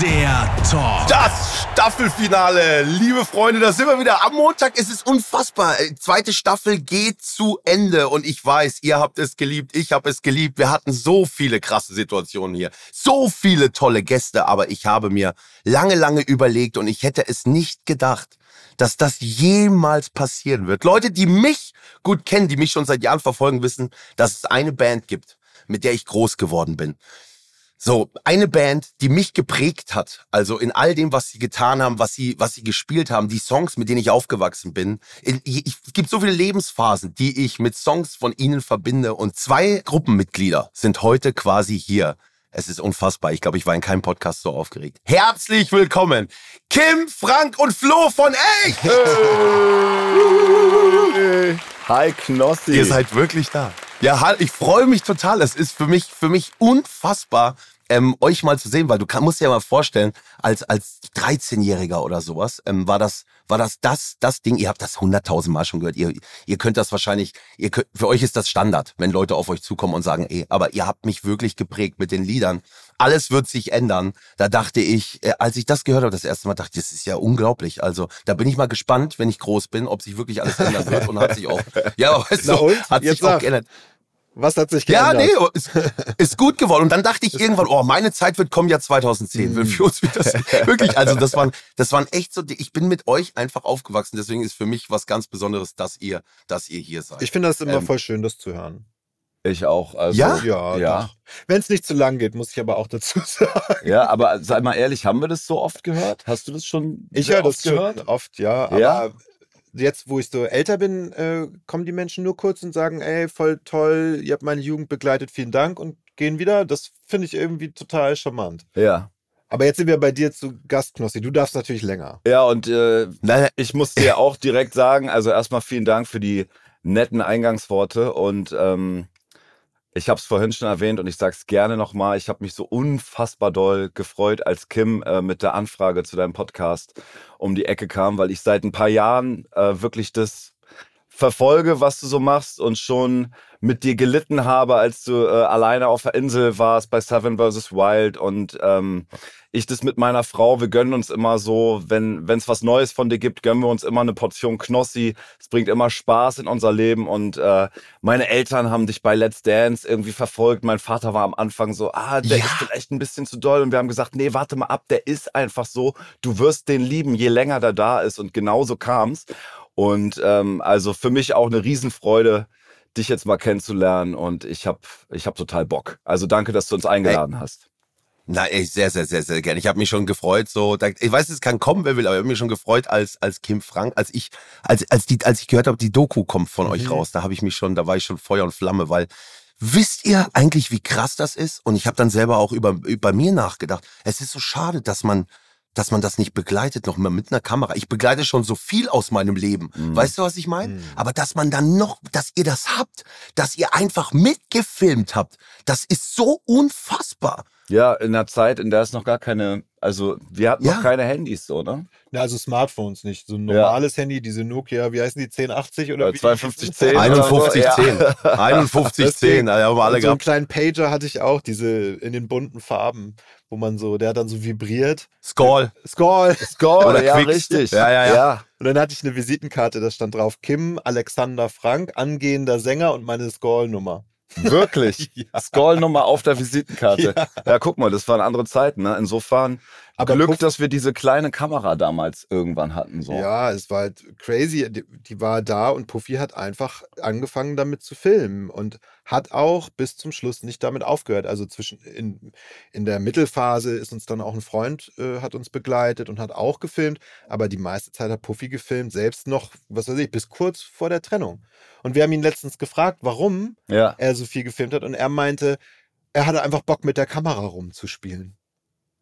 Der Talk. Das Staffelfinale, liebe Freunde, da sind wir wieder. Am Montag ist es unfassbar. Äh, Zweite Staffel geht zu Ende und ich weiß, ihr habt es geliebt, ich habe es geliebt. Wir hatten so viele krasse Situationen hier, so viele tolle Gäste, aber ich habe mir lange, lange überlegt und ich hätte es nicht gedacht, dass das jemals passieren wird. Leute, die mich gut kennen, die mich schon seit Jahren verfolgen, wissen, dass es eine Band gibt, mit der ich groß geworden bin. So, eine Band, die mich geprägt hat, also in all dem, was sie getan haben, was sie, was sie gespielt haben, die Songs, mit denen ich aufgewachsen bin. Es gibt so viele Lebensphasen, die ich mit Songs von ihnen verbinde und zwei Gruppenmitglieder sind heute quasi hier. Es ist unfassbar. Ich glaube, ich war in keinem Podcast so aufgeregt. Herzlich willkommen, Kim, Frank und Flo von Echt! Hi Knossi. Ihr seid wirklich da. Ja, ich freue mich total. Es ist für mich, für mich unfassbar, ähm, euch mal zu sehen, weil du kann, musst dir ja mal vorstellen, als, als 13-Jähriger oder sowas, ähm, war das, war das, das, das Ding, ihr habt das hunderttausend Mal schon gehört, ihr, ihr könnt das wahrscheinlich, ihr könnt, für euch ist das Standard, wenn Leute auf euch zukommen und sagen, ey, aber ihr habt mich wirklich geprägt mit den Liedern. Alles wird sich ändern. Da dachte ich, äh, als ich das gehört habe, das erste Mal dachte ich, das ist ja unglaublich. Also, da bin ich mal gespannt, wenn ich groß bin, ob sich wirklich alles ändern wird und hat sich auch, ja, weißt du, hat Jetzt sich auch geändert. Was hat sich Ja, geändert? nee, ist, ist gut geworden. Und dann dachte ich irgendwann, oh, meine Zeit wird kommen ja 2010. Will für uns wieder das, wirklich, also das waren, das waren echt so, ich bin mit euch einfach aufgewachsen. Deswegen ist für mich was ganz Besonderes, dass ihr, dass ihr hier seid. Ich finde das immer Ähm, voll schön, das zu hören. Ich auch. Also, Ja? Ja, Ja. Wenn es nicht zu lang geht, muss ich aber auch dazu sagen. Ja, aber sei mal ehrlich, haben wir das so oft gehört? Hast du das schon Ich höre das oft schon oft, ja. Aber Ja? Jetzt, wo ich so älter bin, äh, kommen die Menschen nur kurz und sagen, ey, voll toll, ihr habt meine Jugend begleitet, vielen Dank und gehen wieder. Das finde ich irgendwie total charmant. Ja. Aber jetzt sind wir bei dir zu Gast, Knossi. Du darfst natürlich länger. Ja, und äh, ich muss dir auch direkt sagen, also erstmal vielen Dank für die netten Eingangsworte und ähm, ich habe es vorhin schon erwähnt und ich sage es gerne nochmal, ich habe mich so unfassbar doll gefreut, als Kim äh, mit der Anfrage zu deinem Podcast um die Ecke kam, weil ich seit ein paar Jahren äh, wirklich das verfolge, was du so machst und schon mit dir gelitten habe, als du äh, alleine auf der Insel warst bei Seven vs. Wild und ähm, ich das mit meiner Frau, wir gönnen uns immer so, wenn es was Neues von dir gibt, gönnen wir uns immer eine Portion Knossi. Es bringt immer Spaß in unser Leben und äh, meine Eltern haben dich bei Let's Dance irgendwie verfolgt. Mein Vater war am Anfang so, ah, der Ja. ist vielleicht ein bisschen zu doll und wir haben gesagt, nee, warte mal ab, der ist einfach so. Du wirst den lieben, je länger der da ist und genauso kam's. Und ähm, also für mich auch eine Riesenfreude, dich jetzt mal kennenzulernen und ich habe ich hab total Bock. Also danke, dass du uns eingeladen hast. Na, ey, sehr, sehr, sehr, sehr gerne. Ich habe mich schon gefreut. So, da, ich weiß, es kann kommen, wer will, aber ich habe mich schon gefreut, als als Kim Frank, als ich, als als die, als ich gehört habe, die Doku kommt von euch raus. Da habe ich mich schon, da war ich schon Feuer und Flamme, weil wisst ihr eigentlich, wie krass das ist? Und ich habe dann selber auch über über mir nachgedacht. Es ist so schade, dass man dass man das nicht begleitet, noch mal mit einer Kamera. Ich begleite schon so viel aus meinem Leben. Weißt du, was ich meine? Aber dass man dann noch, dass ihr das habt, dass ihr einfach mitgefilmt habt, das ist so unfassbar. Ja, in einer Zeit, in der es noch gar keine, also wir hatten Ja. noch keine Handys so, ne? Ja, also Smartphones nicht. So ein normales Handy, diese Nokia, wie heißen die, 1080 oder Äh, wie? 5210. 5110. Ja. 5110, da haben wir alle Und so einen gehabt. kleinen Pager hatte ich auch, diese in den bunten Farben, wo man so, der hat dann so vibriert. Skull. Skull. Skull, Oder ja, Quicks. richtig. Ja, ja, ja. Und dann hatte ich eine Visitenkarte, da stand drauf Kim Alexander Frank, angehender Sänger und meine Skull-Nummer. Wirklich. Ja. Skull-Nummer auf der Visitenkarte. Ja. guck mal, das waren andere Zeiten. Ne? Insofern, Aber Glück, Puff- dass wir diese kleine Kamera damals irgendwann hatten. So. Ja, es war halt crazy. Die, die war da und Puffy hat einfach angefangen damit zu filmen und hat auch bis zum Schluss nicht damit aufgehört. Also zwischen in, in der Mittelphase ist uns dann auch ein Freund, äh, hat uns begleitet und hat auch gefilmt, aber die meiste Zeit hat Puffy gefilmt, selbst noch, was weiß ich, bis kurz vor der Trennung. Und wir haben ihn letztens gefragt, warum ja. er so viel gefilmt hat und er meinte, er hatte einfach Bock mit der Kamera rumzuspielen.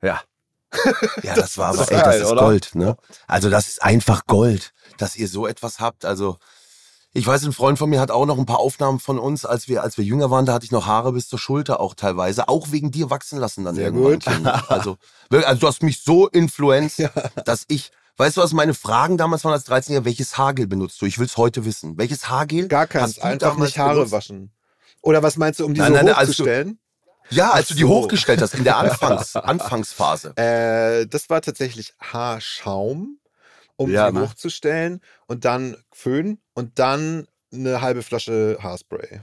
ja. Ja, das war aber, ey, das geil, ist oder? Gold, ne? Also das ist einfach Gold, dass ihr so etwas habt. Also ich weiß, ein Freund von mir hat auch noch ein paar Aufnahmen von uns, als wir, als wir jünger waren, da hatte ich noch Haare bis zur Schulter auch teilweise, auch wegen dir wachsen lassen dann Sehr irgendwann. gut. Also, also du hast mich so influenced, Ja. dass ich, weißt du, was meine Fragen damals waren als 13-Jähriger? Welches Haargel benutzt du? Ich will es heute wissen. Welches Haargel? Gar hast keins, du einfach nicht Haare benutzt? waschen. Oder was meinst du, um die Nein, so nein, also- hochzustellen? Ja, als Ach du die so. hochgestellt hast in der Anfangs, Anfangsphase. Äh, das war tatsächlich Haarschaum, um Ja, sie ne? hochzustellen und dann Föhn und dann eine halbe Flasche Haarspray.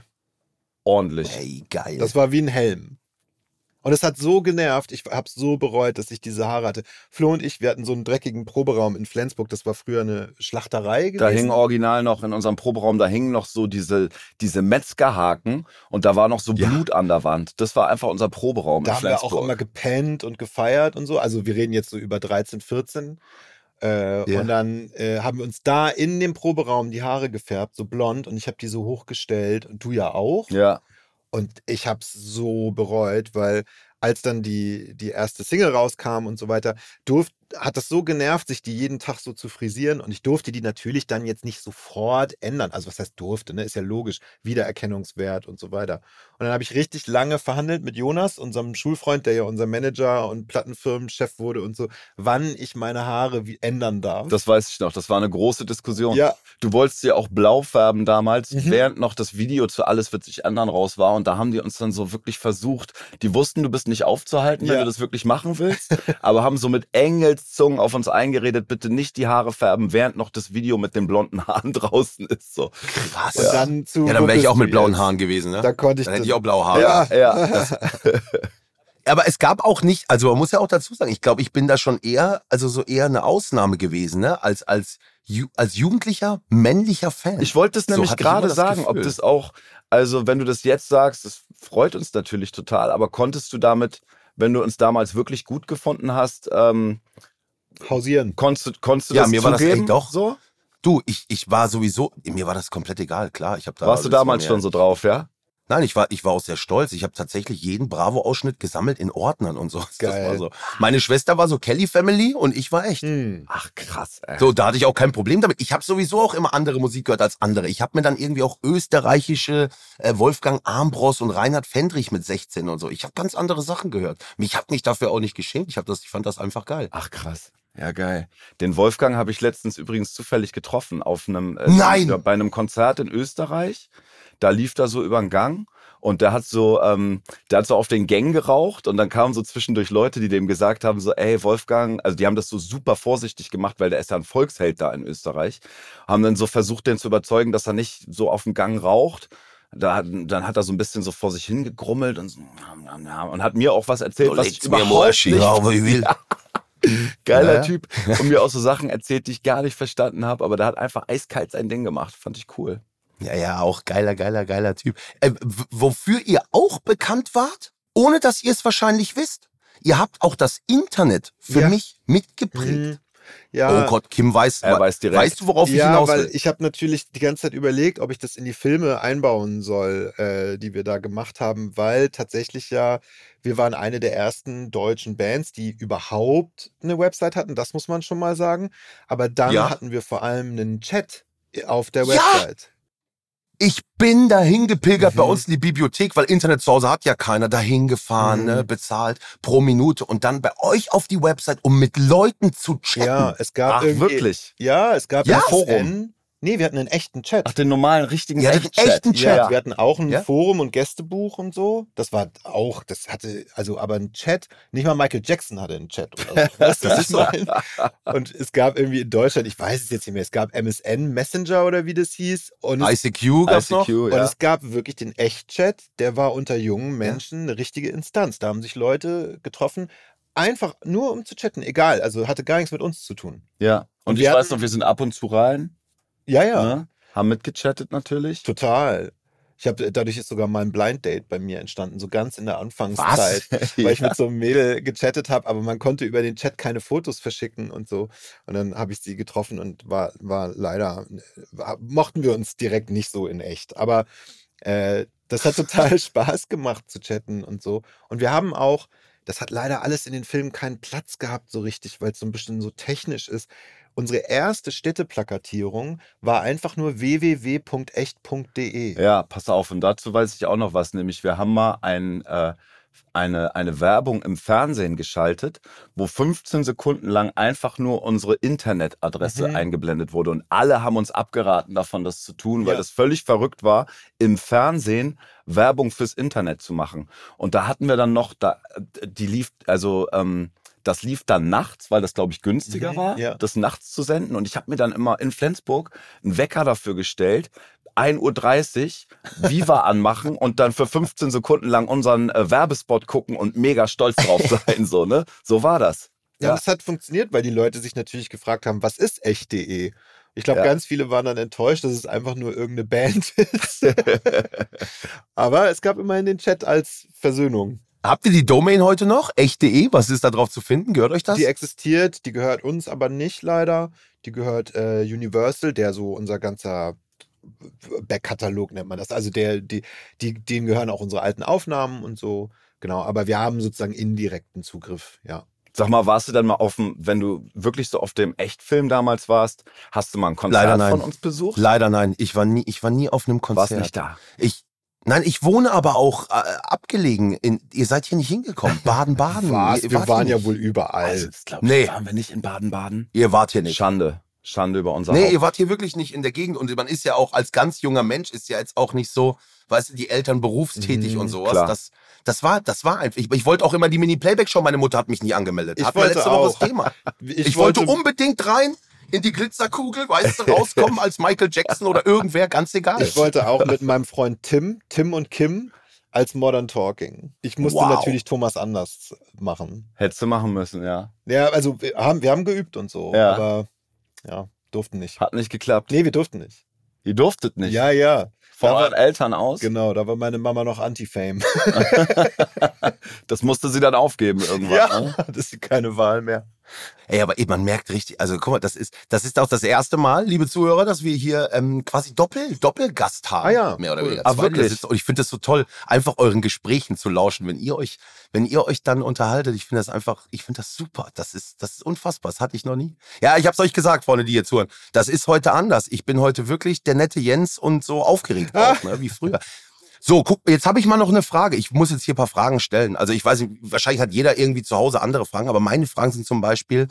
Ordentlich. Ey, geil. Das war wie ein Helm. Und es hat so genervt, ich habe es so bereut, dass ich diese Haare hatte. Flo und ich, wir hatten so einen dreckigen Proberaum in Flensburg, das war früher eine Schlachterei gewesen. Da hing original noch in unserem Proberaum, da hingen noch so diese, diese Metzgerhaken und da war noch so Ja. Blut an der Wand. Das war einfach unser Proberaum da in haben wir auch Flensburg. immer gepennt und gefeiert und so. Also wir reden jetzt so über 13, 14. Äh, Ja. Und dann äh, haben wir uns da in dem Proberaum die Haare gefärbt, so blond, und ich habe die so hochgestellt und du ja auch. ja, Und ich habe es so bereut, weil als dann die, die erste Single rauskam und so weiter, durft, hat das so genervt, sich die jeden Tag so zu frisieren. Und ich durfte die natürlich dann jetzt nicht sofort ändern. Also was heißt durfte, ne? Ist ja logisch. Wiedererkennungswert und so weiter. Und dann habe ich richtig lange verhandelt mit Jonas, unserem Schulfreund, der ja unser Manager und Plattenfirmenchef wurde und so, wann ich meine Haare wie ändern darf. das weiß ich noch. Das war eine große Diskussion. ja, Du wolltest sie auch blau färben damals, Mhm. während noch das Video zu Alles wird sich ändern raus war. Und da haben die uns dann so wirklich versucht, die wussten, du bist nicht aufzuhalten, wenn Ja. du das wirklich machen willst, aber haben so mit Engelszungen auf uns eingeredet, bitte nicht die Haare färben, während noch das Video mit den blonden Haaren draußen ist. So. Krass. und dann zu. Ja, dann wäre ich auch mit blauen? Haaren gewesen, ne? Da konnte ich Dann hätte ich auch blaue Haare. Ja, Ja, Aber es gab auch nicht, also man muss ja auch dazu sagen, ich glaube, ich bin da schon eher, also so eher eine Ausnahme gewesen, ne? Als, als, Ju als jugendlicher, männlicher Fan. Ich wollte es So nämlich immer gerade sagen, ob Gefühl. das auch, also wenn du das jetzt sagst, das freut uns natürlich total, aber konntest du damit, wenn du uns damals wirklich gut gefunden hast, ähm, hausieren. konntest, du- konntest du Ja, das mir war das zugeben? echt doch. so? Du, ich, ich war sowieso, mir war das komplett egal, klar. Ich hab da, Warst du damals schon so drauf, ja? Nein, ich war, ich war auch sehr stolz. Ich habe tatsächlich jeden Bravo-Ausschnitt gesammelt in Ordnern und so. Das Geil. war so. Meine Schwester war so Kelly Family und ich war echt. Hm. Ach krass, ey. So, da hatte ich auch kein Problem damit. Ich habe sowieso auch immer andere Musik gehört als andere. Ich habe mir dann irgendwie auch österreichische äh, Wolfgang Armbrost und Reinhard Fendrich mit 16 und so. Ich habe ganz andere Sachen gehört. Mich hat mich dafür auch nicht geschämt. Ich, hab das, ich fand das einfach geil. Ach krass. Ja, geil. Den Wolfgang habe ich letztens übrigens zufällig getroffen auf einem äh, Nein! bei einem Konzert in Österreich. Da lief da so über den Gang und der hat so, ähm, der hat so auf den Gängen geraucht und dann kamen so zwischendurch Leute, die dem gesagt haben, so, ey, Wolfgang, also die haben das so super vorsichtig gemacht, weil der ist ja ein Volksheld da in Österreich, haben dann so versucht, den zu überzeugen, dass er nicht so auf dem Gang raucht. Da, dann hat er so ein bisschen so vor sich hingegrummelt und, so, und hat mir auch was erzählt, was ich überhaupt nicht aber ich will. Geiler Ja. Typ. Und mir auch so Sachen erzählt, die ich gar nicht verstanden habe, aber der hat einfach eiskalt sein Ding gemacht. Fand ich cool. Ja, ja, auch geiler, geiler, geiler Typ. Äh, wofür ihr auch bekannt wart, ohne dass ihr es wahrscheinlich wisst. Ihr habt auch das Internet für Ja. mich mitgeprägt. Hm. Ja, Oh Gott, Kim weiß, Er weiß direkt. weißt du, worauf ich ja, hinaus weil will? ich habe natürlich die ganze Zeit überlegt, ob ich das in die Filme einbauen soll, äh, die wir da gemacht haben, weil tatsächlich ja, wir waren eine der ersten deutschen Bands, die überhaupt eine Website hatten, das muss man schon mal sagen. Aber dann Ja. hatten wir vor allem einen Chat auf der Ja! Website. Ich bin dahin gepilgert bei Mhm. uns in die Bibliothek, weil Internet zu Hause hat ja keiner. Dahin gefahren, Mhm. ne, bezahlt pro Minute und dann bei euch auf die Website, um mit Leuten zu chatten. Ja, es gab Ach, wirklich? Ja, es gab Ja. ein Forum. Nee, wir hatten einen echten Chat. Ach, den normalen, richtigen Ja, den Echt-Chat. echten Chat. Ja, wir hatten auch ein Ja? Forum und Gästebuch und so. Das war auch, das hatte, also aber ein Chat, nicht mal Michael Jackson hatte einen Chat oder so. Ich meine? Und es gab irgendwie in Deutschland, ich weiß es jetzt nicht mehr, es gab MSN Messenger oder wie das hieß. Und es, ICQ gab's noch. ICQ, und ja. es gab wirklich den Echt-Chat, der war unter jungen Menschen eine richtige Instanz. Da haben sich Leute getroffen einfach nur um zu chatten, egal, also hatte gar nichts mit uns zu tun. Ja. Und, Und ich wir weiß hatten- noch, wir sind ab und zu rein. Ja, ja, Ne? Haben mitgechattet natürlich. total. Ich habe dadurch ist sogar mal ein Blind Date bei mir entstanden, so ganz in der Anfangszeit, weil ich mit so einem Mädel gechattet habe, aber man konnte über den Chat keine Fotos verschicken und so. Und dann habe ich sie getroffen und war, war leider, war, mochten wir uns direkt nicht so in echt. Aber äh, das hat total Spaß gemacht zu chatten und so. Und wir haben auch, das hat leider alles in den Filmen keinen Platz gehabt so richtig, weil es so ein bisschen so technisch ist. Unsere erste Städteplakatierung war einfach nur www.echt.de. Ja, pass auf. Und dazu weiß ich auch noch was, nämlich wir haben mal ein, äh, eine, eine Werbung im Fernsehen geschaltet, wo 15 Sekunden lang einfach nur unsere Internetadresse Mhm. eingeblendet wurde. Und alle haben uns abgeraten davon, das zu tun, weil Ja. das völlig verrückt war, im Fernsehen Werbung fürs Internet zu machen. Und da hatten wir dann noch, da, die lief, also ähm, das lief dann nachts, weil das, glaube ich, günstiger Mhm, war, ja. das nachts zu senden. Und ich habe mir dann immer in Flensburg einen Wecker dafür gestellt, 1.30 Uhr Viva anmachen und dann für 15 Sekunden lang unseren äh, Werbespot gucken und mega stolz drauf sein. so, ne? So war das. Ja, Ja. das hat funktioniert, weil die Leute sich natürlich gefragt haben, was ist echt.de? Ich glaube, Ja. ganz viele waren dann enttäuscht, dass es einfach nur irgendeine Band ist. Aber es gab immerhin den Chat als Versöhnung. Habt ihr die Domain heute noch? Echt.de? Was ist da drauf zu finden? Gehört euch das? Die existiert, die gehört uns aber nicht leider. Die gehört äh, Universal, der so unser ganzer Backkatalog nennt man das. Also der, die, die, denen gehören auch unsere alten Aufnahmen und so. Genau, aber wir haben sozusagen indirekten Zugriff, ja. Sag mal, warst du dann mal auf dem, wenn du wirklich so auf dem Echtfilm damals warst, hast du mal ein Konzert Leider nein. von uns besucht? Leider nein. Ich war nie, ich war nie auf einem Konzert. Warst nicht da. Ich, nein, ich wohne aber auch äh, abgelegen. In, ihr seid hier nicht hingekommen. Baden-Baden. Wir wart waren ja wohl überall. Also, das glaub ich, Nee. waren wir nicht in Baden-Baden? Ihr wart hier nicht. Schande. Schande über unser Nee, Haupt. ihr wart hier wirklich nicht in der Gegend und man ist ja auch als ganz junger Mensch ist ja jetzt auch nicht so, weißt du, die Eltern berufstätig Mhm, und sowas. klar. Das, das war, das war einfach. Ich, ich wollte auch immer die Mini-Playback-Show. Meine Mutter hat mich nie angemeldet. Ich wir wollte letzte Woche auch. das Thema. Ich, wollte, unbedingt rein in die Glitzerkugel, weißt du, rauskommen als Michael Jackson oder irgendwer, ganz egal. Ich wollte auch mit meinem Freund Tim, Tim und Kim, als Modern Talking. Ich musste Wow. natürlich Thomas anders machen. Hättest du machen müssen, ja. Ja, also wir haben, wir haben geübt und so, Ja. aber ja, durften nicht. Hat nicht geklappt. Nee, wir durften nicht. Ihr durftet nicht. Ja, ja. Von da war- euren Eltern aus. Genau, da war meine Mama noch Anti-Fame. Das musste sie dann aufgeben irgendwann. Ne? das ist keine Wahl mehr. Ey, aber ey, man merkt richtig, also guck mal, das ist, das ist auch das erste Mal, liebe Zuhörer, dass wir hier ähm, quasi Doppel, Doppelgast haben. Ah ja, Mehr oder cool. weniger. Ah, wirklich? Und ich finde das so toll, einfach euren Gesprächen zu lauschen, wenn ihr euch, wenn ihr euch dann unterhaltet. Ich finde das einfach, ich finde das super. Das ist, das ist unfassbar. Das hatte ich noch nie. Ja, ich hab's euch gesagt, Freunde, die hier zuhören. Das ist heute anders. Ich bin heute wirklich der nette Jens und so aufgeregt auch, ne, wie früher. So, guck, jetzt habe ich mal noch eine Frage. Ich muss jetzt hier ein paar Fragen stellen. Also ich weiß nicht, wahrscheinlich hat jeder irgendwie zu Hause andere Fragen, aber meine Fragen sind zum Beispiel,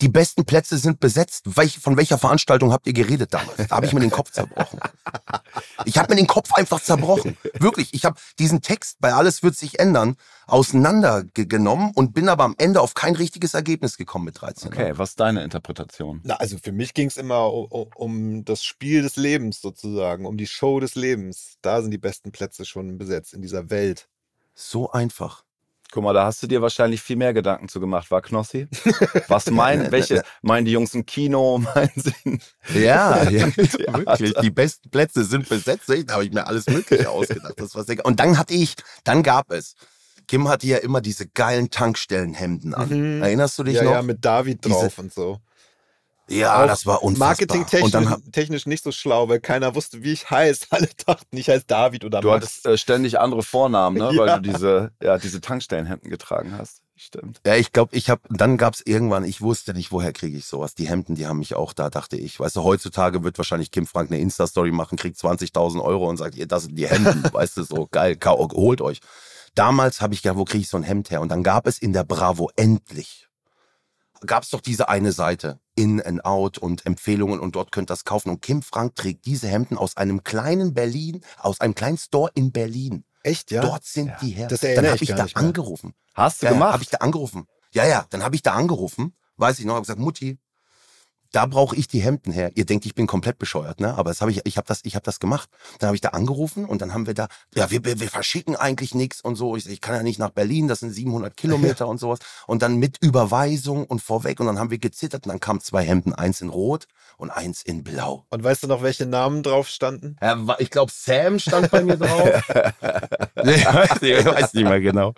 die besten Plätze sind besetzt. Welch, von welcher Veranstaltung habt ihr geredet damals? Da habe ich mir den Kopf zerbrochen. Ich habe mir den Kopf einfach zerbrochen. Wirklich. Ich habe diesen Text bei Alles wird sich ändern auseinandergenommen und bin aber am Ende auf kein richtiges Ergebnis gekommen mit 13. Okay, was ist deine Interpretation? Na, also für mich ging es immer um, um das Spiel des Lebens sozusagen, um die Show des Lebens. Da sind die besten Plätze schon besetzt in dieser Welt. So einfach. Guck mal, da hast du dir wahrscheinlich viel mehr Gedanken zu gemacht, war Knossi? Was meinen, welche, meinen die Jungs im Kino, meinen sie? Ja, ja wirklich. Die besten Plätze sind besetzt. Da habe ich mir alles Mögliche ausgedacht. Das war sehr, und dann hatte ich, dann gab es. Kim hatte ja immer diese geilen Tankstellenhemden an. Mhm. Erinnerst du dich Ja, noch? ja, mit David Diese- drauf und so. Ja, Auch das war unfassbar. Marketingtechnisch Und dann hab, technisch nicht so schlau, weil keiner wusste, wie ich heiße. Alle dachten, ich heiße David oder Du Max. hattest äh, ständig andere Vornamen, ne? Ja. weil du diese, ja, diese Tankstellenhemden getragen hast. Stimmt. ja, ich glaube, ich habe, dann gab es irgendwann, ich wusste nicht, woher kriege ich sowas. Die Hemden, die haben mich auch da, dachte ich. Weißt du, heutzutage wird wahrscheinlich Kim Frank eine Insta-Story machen, kriegt 20.000 Euro und sagt, ihr, das sind die Hemden. weißt du, so geil, kau- holt euch. Damals habe ich gedacht, wo kriege ich so ein Hemd her? Und dann gab es in der Bravo endlich, gab es doch diese eine Seite, In and Out und Empfehlungen und dort könnt ihr das kaufen. Und Kim Frank trägt diese Hemden aus einem kleinen Berlin, aus einem kleinen Store in Berlin. Echt, ja? Dort sind Ja. die her. Das Dann habe ich da mehr. angerufen. Hast du Ja, ja, gemacht? habe ich da angerufen. Ja, ja, dann habe ich da angerufen, weiß ich noch, habe gesagt, Mutti, da brauche ich die Hemden her. Ihr denkt, ich bin komplett bescheuert, ne? Aber das habe ich, ich habe das, ich habe das gemacht. Dann habe ich da angerufen und dann haben wir da, ja, wir, wir, verschicken eigentlich nichts und so. Ich, ich kann ja nicht nach Berlin, das sind 700 Kilometer und sowas. Und dann mit Überweisung und vorweg und dann haben wir gezittert und dann kamen zwei Hemden, eins in Rot und eins in Blau. Und weißt du noch, welche Namen drauf standen? Ja, ich glaube, Sam stand bei mir drauf. ich, weiß nicht, ich weiß nicht mehr genau.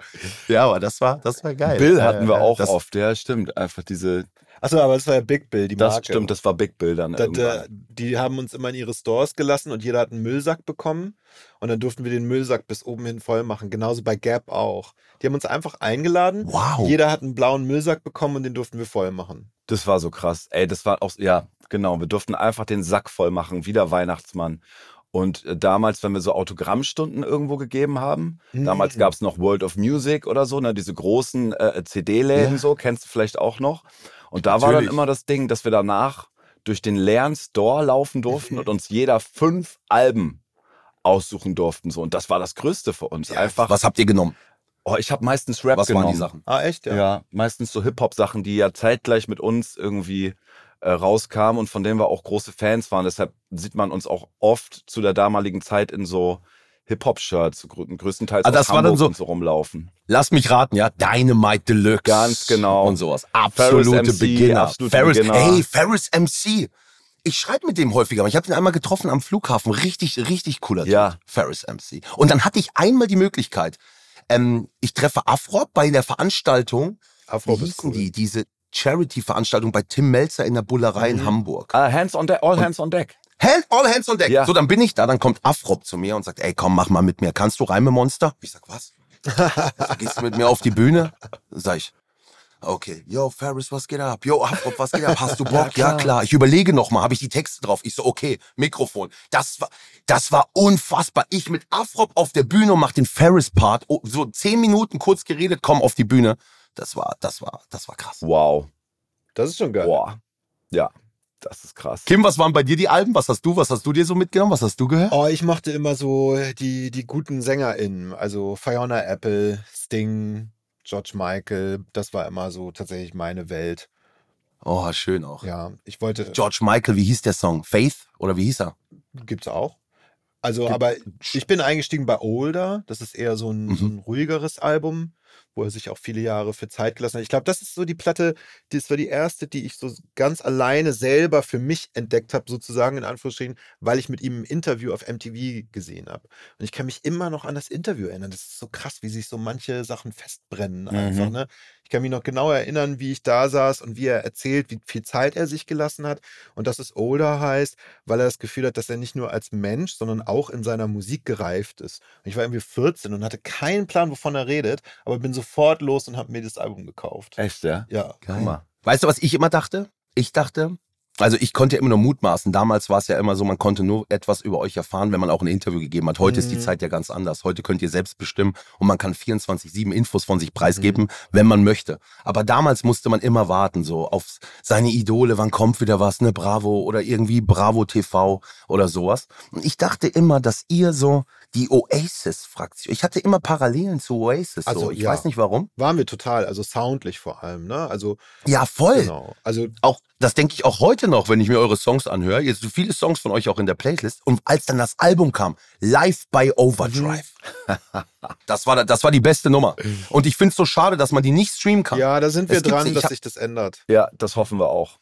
Ja, aber das war, das war geil. Bill hatten wir auch das, oft, ja, stimmt. Einfach diese, Achso, aber das war ja Big Bill, die das Marke. stimmt, das war Big Bill dann Das, äh, die haben uns immer in ihre Stores gelassen und jeder hat einen Müllsack bekommen. Und dann durften wir den Müllsack bis oben hin voll machen. Genauso bei Gap auch. Die haben uns einfach eingeladen. Wow. Jeder hat einen blauen Müllsack bekommen und den durften wir voll machen. Das war so krass. Ey, das war auch, ja, genau. Wir durften einfach den Sack voll machen, wie der Weihnachtsmann. Und äh, damals, wenn wir so Autogrammstunden irgendwo gegeben haben, damals Mhm. gab es noch World of Music oder so, ne, diese großen äh, CD-Läden Ja. so, kennst du vielleicht auch noch. Und da war dann Natürlich. immer das Ding, dass wir danach durch den leeren Store laufen durften und uns jeder fünf Alben aussuchen durften. So. Und das war das Größte für uns. Einfach, Was habt ihr genommen? oh, ich habe meistens Rap Was genommen. waren die Sachen? Ah, echt? Ja, meistens so Hip-Hop-Sachen, die ja zeitgleich mit uns irgendwie äh, rauskamen und von denen wir auch große Fans waren. Deshalb sieht man uns auch oft zu der damaligen Zeit in so Hip-Hop-Shirts, grö größtenteils aus das war dann Hamburg so- so rumlaufen. Lass mich raten, ja. Dynamite Deluxe. Ganz genau. Und sowas. Absolute MC, Beginner. absolute Ferris, Beginner. Hey, Ferris MC. Ich schreibe mit dem häufiger. aber Ich habe ihn einmal getroffen am Flughafen. Richtig, richtig cooler Typ. Ja. Ferris MC. Und dann hatte ich einmal die Möglichkeit. Ähm, ich treffe Afrop bei der Veranstaltung. Afro Wie hießen cool. die? Diese Charity-Veranstaltung bei Tim Melzer in der Bullerei in Mhm. Hamburg. Ah, hands on deck, all hands on deck. Hand, all hands on deck. Ja. So, dann bin ich da, dann kommt Afrop zu mir und sagt, ey, komm, mach mal mit mir. Kannst du Reime Monster? Ich sag, was? so, gehst du mit mir auf die Bühne? Sag ich, okay. Yo, Ferris, was geht ab? Yo, Afrop, was geht ab? Hast du Bock? ja, klar. Ich überlege noch mal, habe ich die Texte drauf? Ich so, okay, Mikrofon. Das war, das war unfassbar. Ich mit Afrop auf der Bühne und mach den Ferris-Part. Oh, so zehn Minuten kurz geredet, komm auf die Bühne. Das war, das war, das war krass. Wow. Das ist schon geil. Boah. Ja, das ist krass. Kim, was waren bei dir die Alben? Was hast du, was hast du dir so mitgenommen? Was hast du gehört? Oh, ich mochte immer so die, die guten SängerInnen. Also Fiona Apple, Sting, George Michael. Das war immer so tatsächlich meine Welt. Oh, schön auch. Ja, ich wollte. George Michael, wie hieß der Song? Faith? Oder wie hieß er? Gibt's auch. Also, Gibt- aber ich bin eingestiegen bei Older. Das ist eher so ein, so Mhm. ein ruhigeres Album, wo er sich auch viele Jahre für Zeit gelassen hat. Ich glaube, das ist so die Platte, das war die erste, die ich so ganz alleine selber für mich entdeckt habe, sozusagen in Anführungsstrichen, weil ich mit ihm ein Interview auf MTV gesehen habe. Und ich kann mich immer noch an das Interview erinnern. Das ist so krass, wie sich so manche Sachen festbrennen einfach. Mhm. Ne? Ich kann mich noch genau erinnern, wie ich da saß und wie er erzählt, wie viel Zeit er sich gelassen hat. Und dass es Older heißt, weil er das Gefühl hat, dass er nicht nur als Mensch, sondern auch in seiner Musik gereift ist. Und ich war irgendwie 14 und hatte keinen Plan, wovon er redet, aber bin sofort los und habe mir das Album gekauft. Echt, ja? Ja. Weißt du, was ich immer dachte? Ich dachte, also ich konnte ja immer nur mutmaßen. Damals war es ja immer so, man konnte nur etwas über euch erfahren, wenn man auch ein Interview gegeben hat. Heute ist die Mhm. Zeit ja ganz anders. Heute könnt ihr selbst bestimmen und man kann 24-7 Infos von sich preisgeben, wenn man möchte. Aber damals musste man immer warten, so auf seine Idole, wann kommt wieder was, ne Bravo oder irgendwie Bravo TV oder sowas. Und ich dachte immer, dass ihr so die Oasis-Fraktion, ich hatte immer Parallelen zu Oasis. Also, so. Ich ja. weiß nicht warum. Waren wir total, also soundlich vor allem, ne? Also, Ja, voll. genau. Also, auch, das denke ich auch heute noch, wenn ich mir eure Songs anhöre. Jetzt so viele Songs von euch auch in der Playlist. Und als dann das Album kam, Live by Overdrive, das, war, das war die beste Nummer. Und ich finde es so schade, dass man die nicht streamen kann. ja, da sind wir Es dran, dass sich das ändert. Ja, das hoffen wir auch.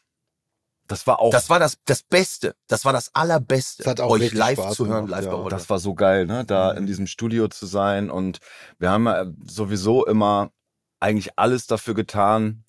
Das war auch, Das war das, das Beste. Das war das Allerbeste. Das hat auch euch live Spaß zu hören, gemacht, live ja. by Overdrive. das war so geil, ne? Da Mhm. in diesem Studio zu sein. Und wir haben ja sowieso immer eigentlich alles dafür getan,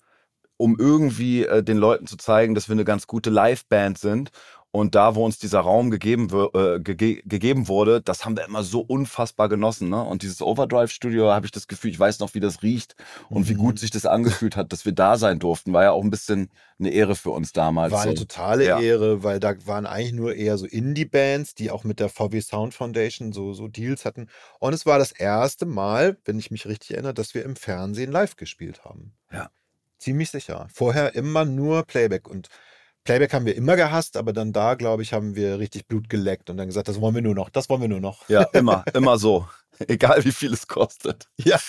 um irgendwie äh, den Leuten zu zeigen, dass wir eine ganz gute Liveband sind. Und da, wo uns dieser Raum gegeben, äh, gege gegeben wurde, das haben wir immer so unfassbar genossen. Ne? Und dieses Overdrive-Studio, habe ich das Gefühl, ich weiß noch, wie das riecht und wie Mhm. gut sich das angefühlt hat, dass wir da sein durften. War ja auch ein bisschen eine Ehre für uns damals. War eine so. totale Ja. Ehre, weil da waren eigentlich nur eher so Indie-Bands, die auch mit der VW Sound Foundation so, so Deals hatten. Und es war das erste Mal, wenn ich mich richtig erinnere, dass wir im Fernsehen live gespielt haben. Ja. Ziemlich sicher. Vorher immer nur Playback. Und Playback haben wir immer gehasst, aber dann da, glaube ich, haben wir richtig Blut geleckt und dann gesagt, das wollen wir nur noch, das wollen wir nur noch. Ja, immer, immer so. Egal wie viel es kostet. Ja.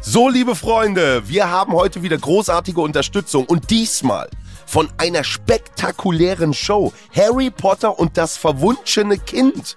So, liebe Freunde, wir haben heute wieder großartige Unterstützung und diesmal von einer spektakulären Show. Harry Potter und das verwunschene Kind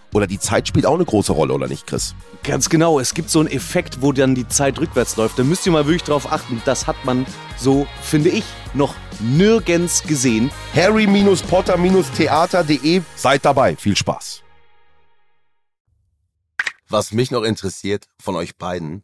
oder die Zeit spielt auch eine große Rolle, oder nicht, Chris? Ganz genau, es gibt so einen Effekt, wo dann die Zeit rückwärts läuft. Da müsst ihr mal wirklich drauf achten. Das hat man so, finde ich, noch nirgends gesehen. harry-potter-theater.de. Seid dabei. Viel Spaß. Was mich noch interessiert von euch beiden,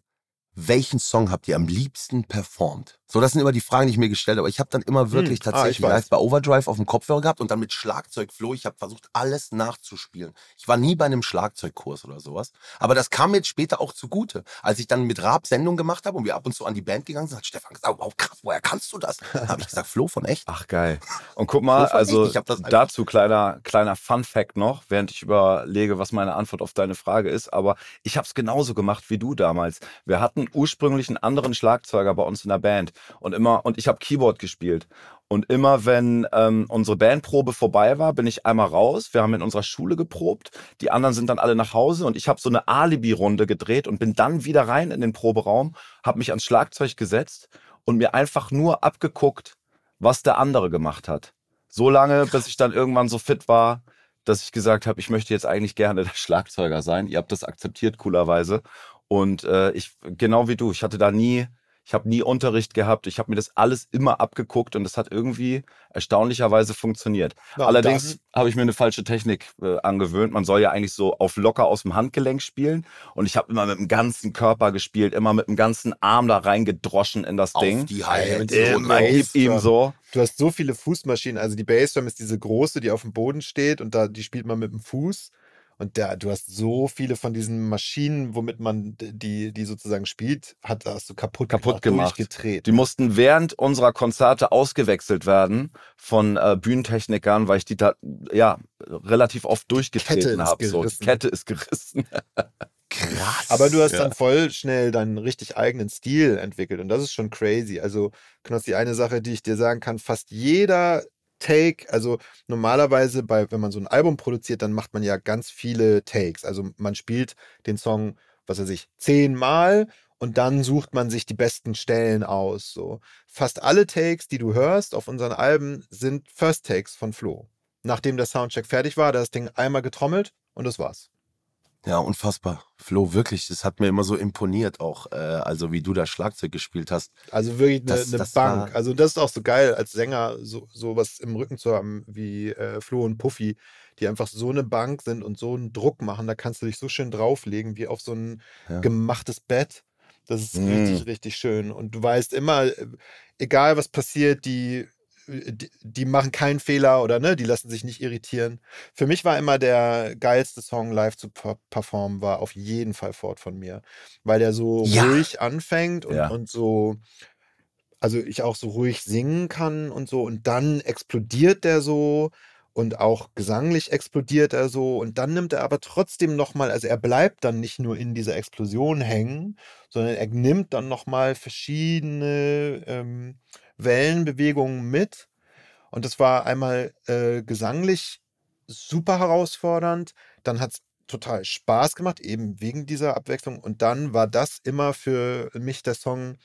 welchen Song habt ihr am liebsten performt? So, das sind immer die Fragen, die ich mir gestellt habe. Ich habe dann immer wirklich Hm. Ah, tatsächlich ich weiß. live bei Overdrive auf dem Kopfhörer gehabt und dann mit Schlagzeug floh. Ich habe versucht, alles nachzuspielen. Ich war nie bei einem Schlagzeugkurs oder sowas. Aber das kam mir jetzt später auch zugute. Als ich dann mit Raab Sendung gemacht habe und wir ab und zu an die Band gegangen sind, hat Stefan gesagt, wow, krass, woher kannst du das? Da habe ich gesagt, Flo von echt. Ach geil. Und guck mal, also dazu kleiner kleiner Fun Fact noch, während ich überlege, was meine Antwort auf deine Frage ist, aber ich habe es genauso gemacht wie du damals. Wir hatten ursprünglich einen anderen Schlagzeuger bei uns in der Band und immer und ich habe Keyboard gespielt. Und immer wenn ähm, unsere Bandprobe vorbei war, bin ich einmal raus. Wir haben in unserer Schule geprobt. Die anderen sind dann alle nach Hause und ich habe so eine Alibi-Runde gedreht und bin dann wieder rein in den Proberaum, habe mich ans Schlagzeug gesetzt und mir einfach nur abgeguckt, was der andere gemacht hat. So lange, bis ich dann irgendwann so fit war, dass ich gesagt habe, ich möchte jetzt eigentlich gerne der Schlagzeuger sein. Ihr habt das akzeptiert, coolerweise. Und äh, ich, genau wie du, ich hatte da nie, ich habe nie Unterricht gehabt. Ich habe mir das alles immer abgeguckt und das hat irgendwie erstaunlicherweise funktioniert. Ja, Allerdings habe ich mir eine falsche Technik äh, angewöhnt. Man soll ja eigentlich so auf locker aus dem Handgelenk spielen. Und ich habe immer mit dem ganzen Körper gespielt, immer mit dem ganzen Arm da reingedroschen in das Auf Ding. die einem Immer gib ihm so. Du hast so viele Fußmaschinen. Also die Bassdrum ist diese große, die auf dem Boden steht und da die spielt man mit dem Fuß. Und da, du hast so viele von diesen Maschinen, womit man die, die sozusagen spielt, hat hast du kaputt, Kaputt gemacht. durchgedreht. Die mussten während unserer Konzerte ausgewechselt werden von äh, Bühnentechnikern, weil ich die da ja relativ oft durchgetreten habe. So, die. Kette ist gerissen. Krass. Aber du hast Ja. dann voll schnell deinen richtig eigenen Stil entwickelt und das ist schon crazy. Also, Knossi, eine Sache, die ich dir sagen kann, fast jeder Take, also normalerweise bei, wenn man so ein Album produziert, dann macht man ja ganz viele Takes. Also man spielt den Song, was weiß ich, zehnmal und dann sucht man sich die besten Stellen aus. So. Fast alle Takes, die du hörst auf unseren Alben, sind First Takes von Flo. Nachdem der Soundcheck fertig war, da das Ding einmal getrommelt und das war's. Ja, unfassbar. Flo, wirklich, das hat mir immer so imponiert auch, äh, also wie du da Schlagzeug gespielt hast. Also wirklich eine, Das- eine das Bank. Also das ist auch so geil, als Sänger so sowas im Rücken zu haben wie äh, Flo und Puffy, die einfach so eine Bank sind und so einen Druck machen. Da kannst du dich so schön drauflegen wie auf so ein Ja. gemachtes Bett. Das ist Mm. richtig, richtig schön. Und du weißt immer, äh, egal was passiert, die, die, die machen keinen Fehler oder ne, die lassen sich nicht irritieren. Für mich war immer der geilste Song live zu per performen, war auf jeden Fall Fort von mir. Weil der so Ja. ruhig anfängt und, Ja. und so, also ich auch so ruhig singen kann und so und dann explodiert der so und auch gesanglich explodiert er so und dann nimmt er aber trotzdem nochmal, also er bleibt dann nicht nur in dieser Explosion hängen, sondern er nimmt dann nochmal verschiedene ähm, Wellenbewegungen mit. Und das war einmal äh, gesanglich super herausfordernd, dann hat es total Spaß gemacht, eben wegen dieser Abwechslung. Und dann war das immer für mich der Song,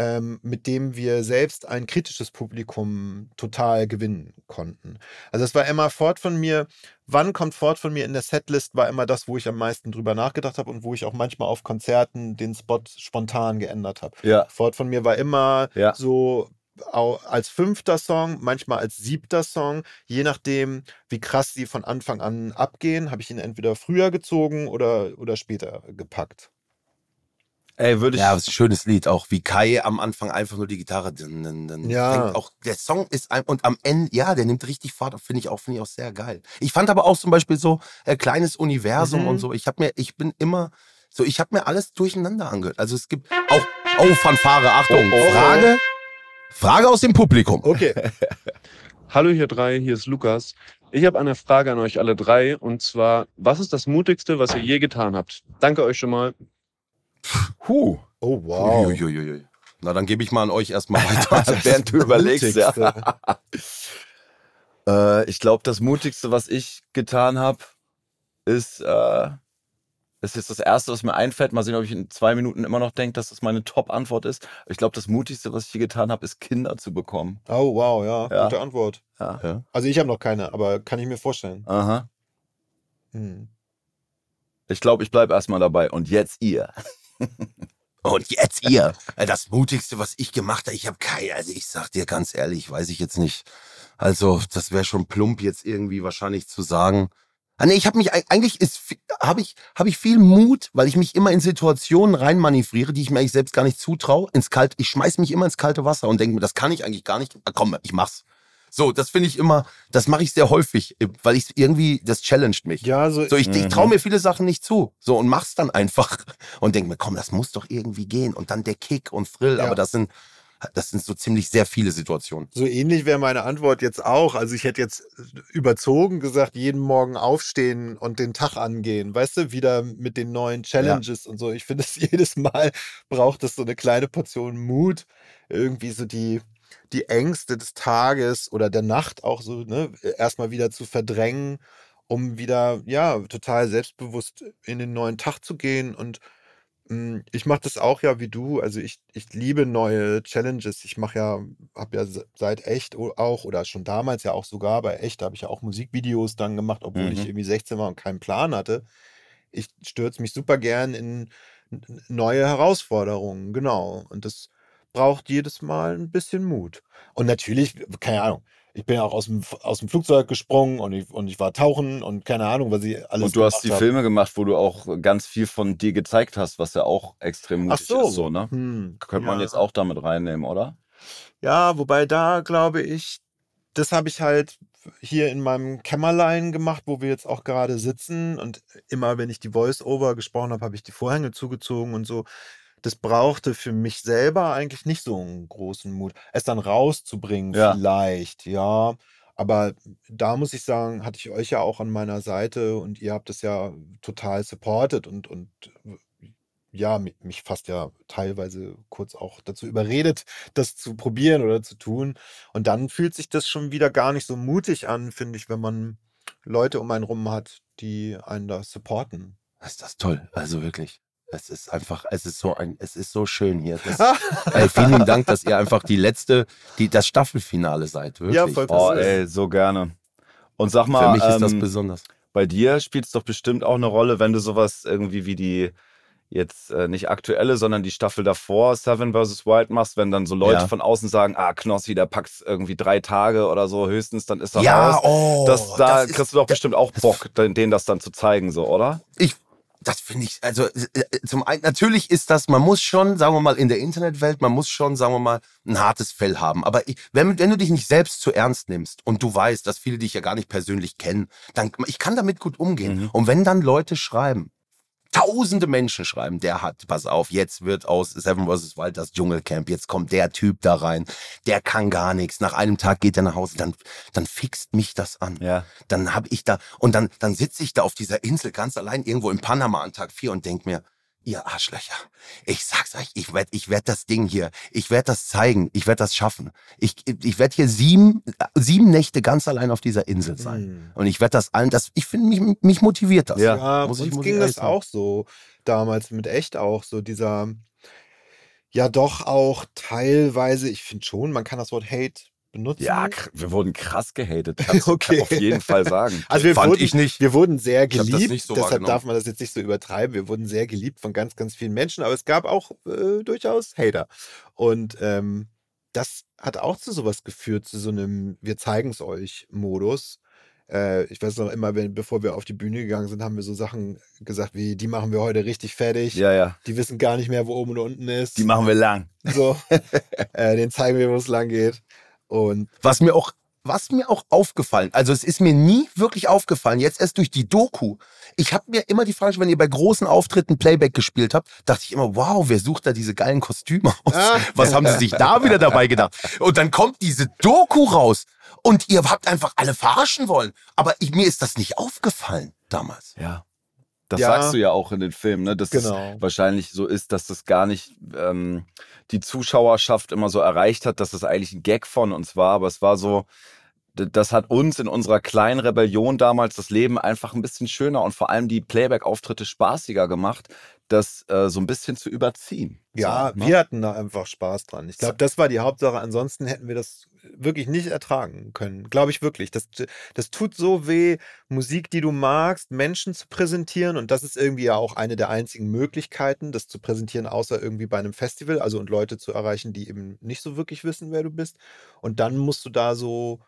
ähm, mit dem wir selbst ein kritisches Publikum total gewinnen konnten. Also es war immer Fort von mir, wann kommt Fort von mir in der Setlist, war immer das, wo ich am meisten drüber nachgedacht habe und wo ich auch manchmal auf Konzerten den Spot spontan geändert habe. Ja. Fort von mir war immer Ja. so als fünfter Song, manchmal als siebter Song, je nachdem, wie krass sie von Anfang an abgehen, habe ich ihn entweder früher gezogen oder, oder später gepackt. Ey, würde ich. Ja, das ist ein schönes Lied, auch wie Kai am Anfang einfach nur die Gitarre. Dann, dann, dann Ja. auch der Song ist ein, und am Ende, ja, der nimmt richtig Fahrt auf, finde ich auch, finde ich auch sehr geil. Ich fand aber auch zum Beispiel so äh, kleines Universum Mhm. und so. Ich habe mir, ich bin immer so, ich habe mir alles durcheinander angehört. Also es gibt auch, oh Fanfare, Achtung, Oh, oh, oh. Frage, Frage aus dem Publikum. Okay. Hallo hier drei, hier ist Lukas. Ich habe eine Frage an euch alle drei und zwar, was ist das Mutigste, was ihr je getan habt? Danke euch schon mal. Huh. Oh, wow. Uiuiuiui. Na, dann gebe ich mal an euch erstmal weiter. Während du überlegst, ja. Äh, ich glaube, das Mutigste, was ich getan habe, ist, äh, das ist das Erste, was mir einfällt. Mal sehen, ob ich in zwei Minuten immer noch denke, dass das meine Top-Antwort ist. Ich glaube, das Mutigste, was ich hier getan habe, ist Kinder zu bekommen. Oh, wow, ja, Ja. gute Antwort. Ja. Ja. Also ich habe noch keine, aber kann ich mir vorstellen. Aha. Hm. Ich glaube, ich bleibe erstmal dabei. Und jetzt ihr. Und jetzt ihr. Äh, Das Mutigste, was ich gemacht habe, ich habe keine, also ich sag dir ganz ehrlich, weiß ich jetzt nicht. Also, das wäre schon plump jetzt irgendwie wahrscheinlich zu sagen. Ah, nee, ich habe mich eig- eigentlich ist habe ich habe ich viel Mut, weil ich mich immer in Situationen reinmanövriere, die ich mir eigentlich selbst gar nicht zutraue, ins kalt, ich schmeiß mich immer ins kalte Wasser und denke mir, das kann ich eigentlich gar nicht. Ah, komm, ich mach's. So, das finde ich immer, das mache ich sehr häufig, äh, weil ich irgendwie das challenged mich. Ja, so, So, ich, ich Mhm. traue mir viele Sachen nicht zu. So, und mach's dann einfach. Und denk mir, komm, das muss doch irgendwie gehen. Und dann der Kick und Thrill. Ja. Aber das sind, das sind so ziemlich sehr viele Situationen. so ähnlich wäre meine Antwort jetzt auch. Also ich hätte jetzt überzogen gesagt, jeden Morgen aufstehen und den Tag angehen. Weißt du, wieder mit den neuen Challenges und so. Ich finde es jedes Mal braucht es so eine kleine Portion Mut, irgendwie so die, die Ängste des Tages oder der Nacht auch so, ne, erstmal wieder zu verdrängen, um wieder, ja, total selbstbewusst in den neuen Tag zu gehen und Mm, Ich mache das auch ja wie du. Also ich, ich liebe neue Challenges. Ich mache ja, habe ja se- seit echt auch oder schon damals ja auch sogar bei echt, habe ich ja auch Musikvideos dann gemacht, obwohl ich Mhm. irgendwie 16 war und keinen Plan hatte. Ich stürze mich super gern in neue Herausforderungen, genau. Und das braucht jedes Mal ein bisschen Mut. Und natürlich, keine Ahnung, ich bin ja auch aus dem, aus dem Flugzeug gesprungen und ich, und ich war tauchen und keine Ahnung, was ich alles Und du hast die hab. Filme gemacht, wo du auch ganz viel von dir gezeigt hast, was ja auch extrem mutig so, ist, so, ne? Hm, Könnte man ja. jetzt auch damit reinnehmen, oder? Ja, wobei da glaube ich, das habe ich halt hier in meinem Kämmerlein gemacht, wo wir jetzt auch gerade sitzen. Und immer, wenn ich die Voice-Over gesprochen habe, habe ich die Vorhänge zugezogen und so. Das brauchte für mich selber eigentlich nicht so einen großen Mut. Es dann rauszubringen, Ja. vielleicht, ja. Aber da muss ich sagen, hatte ich euch ja auch an meiner Seite und ihr habt es ja total supported und, und ja, mi- mich fast ja teilweise kurz auch dazu überredet, das zu probieren oder zu tun. Und dann fühlt sich das schon wieder gar nicht so mutig an, finde ich, wenn man Leute um einen rum hat, die einen da supporten. Das ist das toll. Also wirklich. Es ist einfach, es ist so ein, es ist so schön hier. Das, ey, vielen Dank, dass ihr einfach die letzte, die, das Staffelfinale seid. Wirklich. Ja, voll Oh, Das ist- ey, so gerne. Und sag mal, Für mich ist das ähm, besonders. bei dir spielt es doch bestimmt auch eine Rolle, wenn du sowas irgendwie wie die jetzt äh, nicht aktuelle, sondern die Staffel davor, Seven vs. Wild machst, wenn dann so Leute Ja. von außen sagen, ah, Knossi, der packt irgendwie drei Tage oder so höchstens, dann ist er Ja, raus. oh, das, da das ist- kriegst du doch bestimmt auch Bock, den- denen das dann zu zeigen, so, oder? Ich, das finde ich, also äh, äh, zum einen, natürlich ist das, man muss schon, sagen wir mal, in der Internetwelt, man muss schon, sagen wir mal, ein hartes Fell haben. Aber ich, wenn, wenn du dich nicht selbst zu ernst nimmst und du weißt, dass viele dich ja gar nicht persönlich kennen, dann, ich kann damit gut umgehen. Mhm. Und wenn dann Leute schreiben, tausende Menschen schreiben, der hat, pass auf, jetzt wird aus Seven vs. Wild das Dschungelcamp, jetzt kommt der Typ da rein, der kann gar nichts. Nach einem Tag geht er nach Hause, dann, dann fixt mich das an. Ja. Dann hab ich da, und dann, dann sitze ich da auf dieser Insel ganz allein irgendwo in Panama an Tag vier und denk mir, ihr Arschlöcher, ich sag's euch, ich werd, ich werd das Ding hier, ich werd das zeigen, ich werd das schaffen. Ich, ich werd hier sieben, sieben Nächte ganz allein auf dieser Insel sein. Hm. Und ich werd das allen, das, ich finde, mich, mich motiviert das. Ja. Ja, muss ich- uns muss ich ging ehrlich das sagen. auch so damals mit echt auch so dieser, ja doch auch teilweise, ich finde schon, man kann das Wort Hate benutzen. Ja, wir wurden krass gehatet. Kannst du Okay. auf jeden Fall sagen. also wir Fand wurden, ich nicht. Wir wurden sehr geliebt, so deshalb darf man das jetzt nicht so übertreiben. Wir wurden sehr geliebt von ganz, ganz vielen Menschen, aber es gab auch äh, durchaus Hater. Und ähm, das hat auch zu sowas geführt, zu so einem Wir zeigen es euch Modus. Äh, ich weiß noch immer, wenn, bevor wir auf die Bühne gegangen sind, haben wir so Sachen gesagt wie, die machen wir heute richtig fertig. Ja, ja. Die wissen gar nicht mehr, wo oben und unten ist. Die machen wir lang. so, äh, den zeigen wir, wo es lang geht. Und Was mir auch, was mir auch aufgefallen, also es ist mir nie wirklich aufgefallen, jetzt erst durch die Doku. Ich habe mir immer die Frage, wenn ihr bei großen Auftritten Playback gespielt habt, dachte ich immer, wow, wer sucht da diese geilen Kostüme aus? Was haben sie sich da wieder dabei gedacht? Und dann kommt diese Doku raus und ihr habt einfach alle verarschen wollen. Aber ich, mir ist das nicht aufgefallen damals. Ja. Das Ja. sagst du ja auch in den Filmen, ne? dass Genau. es wahrscheinlich so ist, dass das gar nicht ähm, die Zuschauerschaft immer so erreicht hat, dass das eigentlich ein Gag von uns war, aber es war so, das hat uns in unserer kleinen Rebellion damals das Leben einfach ein bisschen schöner und vor allem die Playback-Auftritte spaßiger gemacht, das äh, so ein bisschen zu überziehen. ja, so, ne? wir hatten da einfach Spaß dran. Ich glaube, das war die Hauptsache. Ansonsten hätten wir das wirklich nicht ertragen können. Glaube ich wirklich. Das, das tut so weh, Musik, die du magst, Menschen zu präsentieren. Und das ist irgendwie ja auch eine der einzigen Möglichkeiten, das zu präsentieren, außer irgendwie bei einem Festival. Also und Leute zu erreichen, die eben nicht so wirklich wissen, wer du bist. Und dann musst du da so,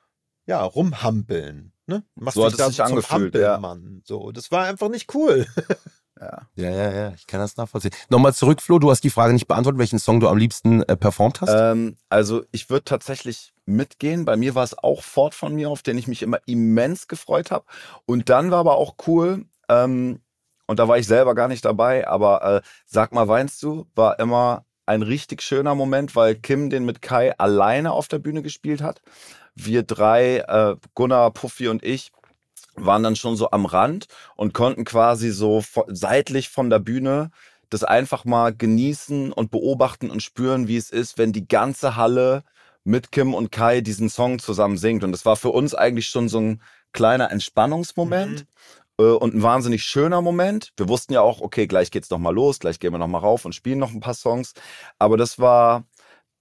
ja, rumhampeln. Ne? Machst So hat dich es da sich zum angefühlt, ja. Hampelmann. So, das war einfach nicht cool. Ja. Ja, ja, ja, ich kann das nachvollziehen. Nochmal zurück, Flo, du hast die Frage nicht beantwortet, welchen Song du am liebsten äh, performt hast. Ähm, also ich würde tatsächlich mitgehen. Bei mir war es auch Fort von mir, auf den ich mich immer immens gefreut habe. Und dann war aber auch cool, ähm, und da war ich selber gar nicht dabei, aber äh, Sag mal, weinst du, war immer ein richtig schöner Moment, weil Kim den mit Kai alleine auf der Bühne gespielt hat. Wir drei, äh, Gunnar, Puffy und ich, waren dann schon so am Rand und konnten quasi so seitlich von der Bühne das einfach mal genießen und beobachten und spüren, wie es ist, wenn die ganze Halle mit Kim und Kai diesen Song zusammen singt. Und das war für uns eigentlich schon so ein kleiner Entspannungsmoment äh, und ein wahnsinnig schöner Moment. Wir wussten ja auch, okay, gleich geht's noch mal los, gleich gehen wir noch mal rauf und spielen noch ein paar Songs. Aber das war,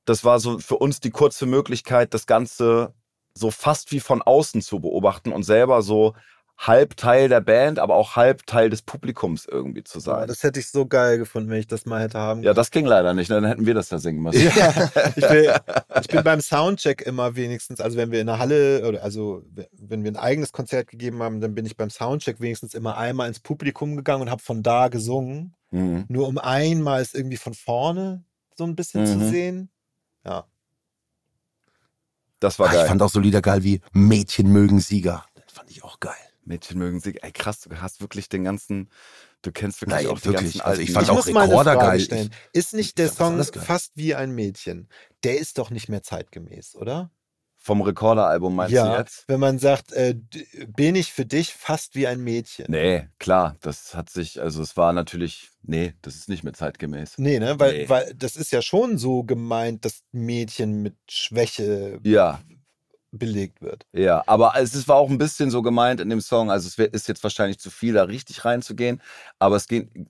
das war so für uns die kurze Möglichkeit, das Ganze so fast wie von außen zu beobachten und selber so halb Teil der Band, aber auch halb Teil des Publikums irgendwie zu sein. das hätte ich so geil gefunden, wenn ich das mal hätte haben Ja, das ging leider nicht, ne? dann hätten wir das ja singen müssen. Ja, ich, will, ich bin beim Soundcheck immer wenigstens, also wenn wir in der Halle oder also wenn wir ein eigenes Konzert gegeben haben, dann bin ich beim Soundcheck wenigstens immer einmal ins Publikum gegangen und habe von da gesungen, Mhm. nur um einmal es irgendwie von vorne so ein bisschen zu Mhm. sehen. Ja. Das war Ach, ich geil. fand auch so Lieder geil wie Mädchen mögen Sieger. Das fand ich auch geil. Mädchen mögen sie. Ey, krass, du hast wirklich den ganzen, du kennst wirklich Nein, auch die wirklich. ganzen Also ich fand ich auch muss mal eine Rekorder Frage geil. stellen. Ich- Ist nicht ich der Song fast wie ein Mädchen? Der ist doch nicht mehr zeitgemäß, oder? Vom Rekorderalbum meinst du ja, jetzt? wenn man sagt, äh, bin ich für dich fast wie ein Mädchen. Nee, klar, das hat sich, also es war natürlich, nee, das ist nicht mehr zeitgemäß. Nee, ne? Weil, Nee. weil das ist ja schon so gemeint, dass Mädchen mit Schwäche Ja, belegt wird. ja, aber es ist- war auch ein bisschen so gemeint in dem Song, also es ist jetzt wahrscheinlich zu viel, da richtig reinzugehen, aber es ging,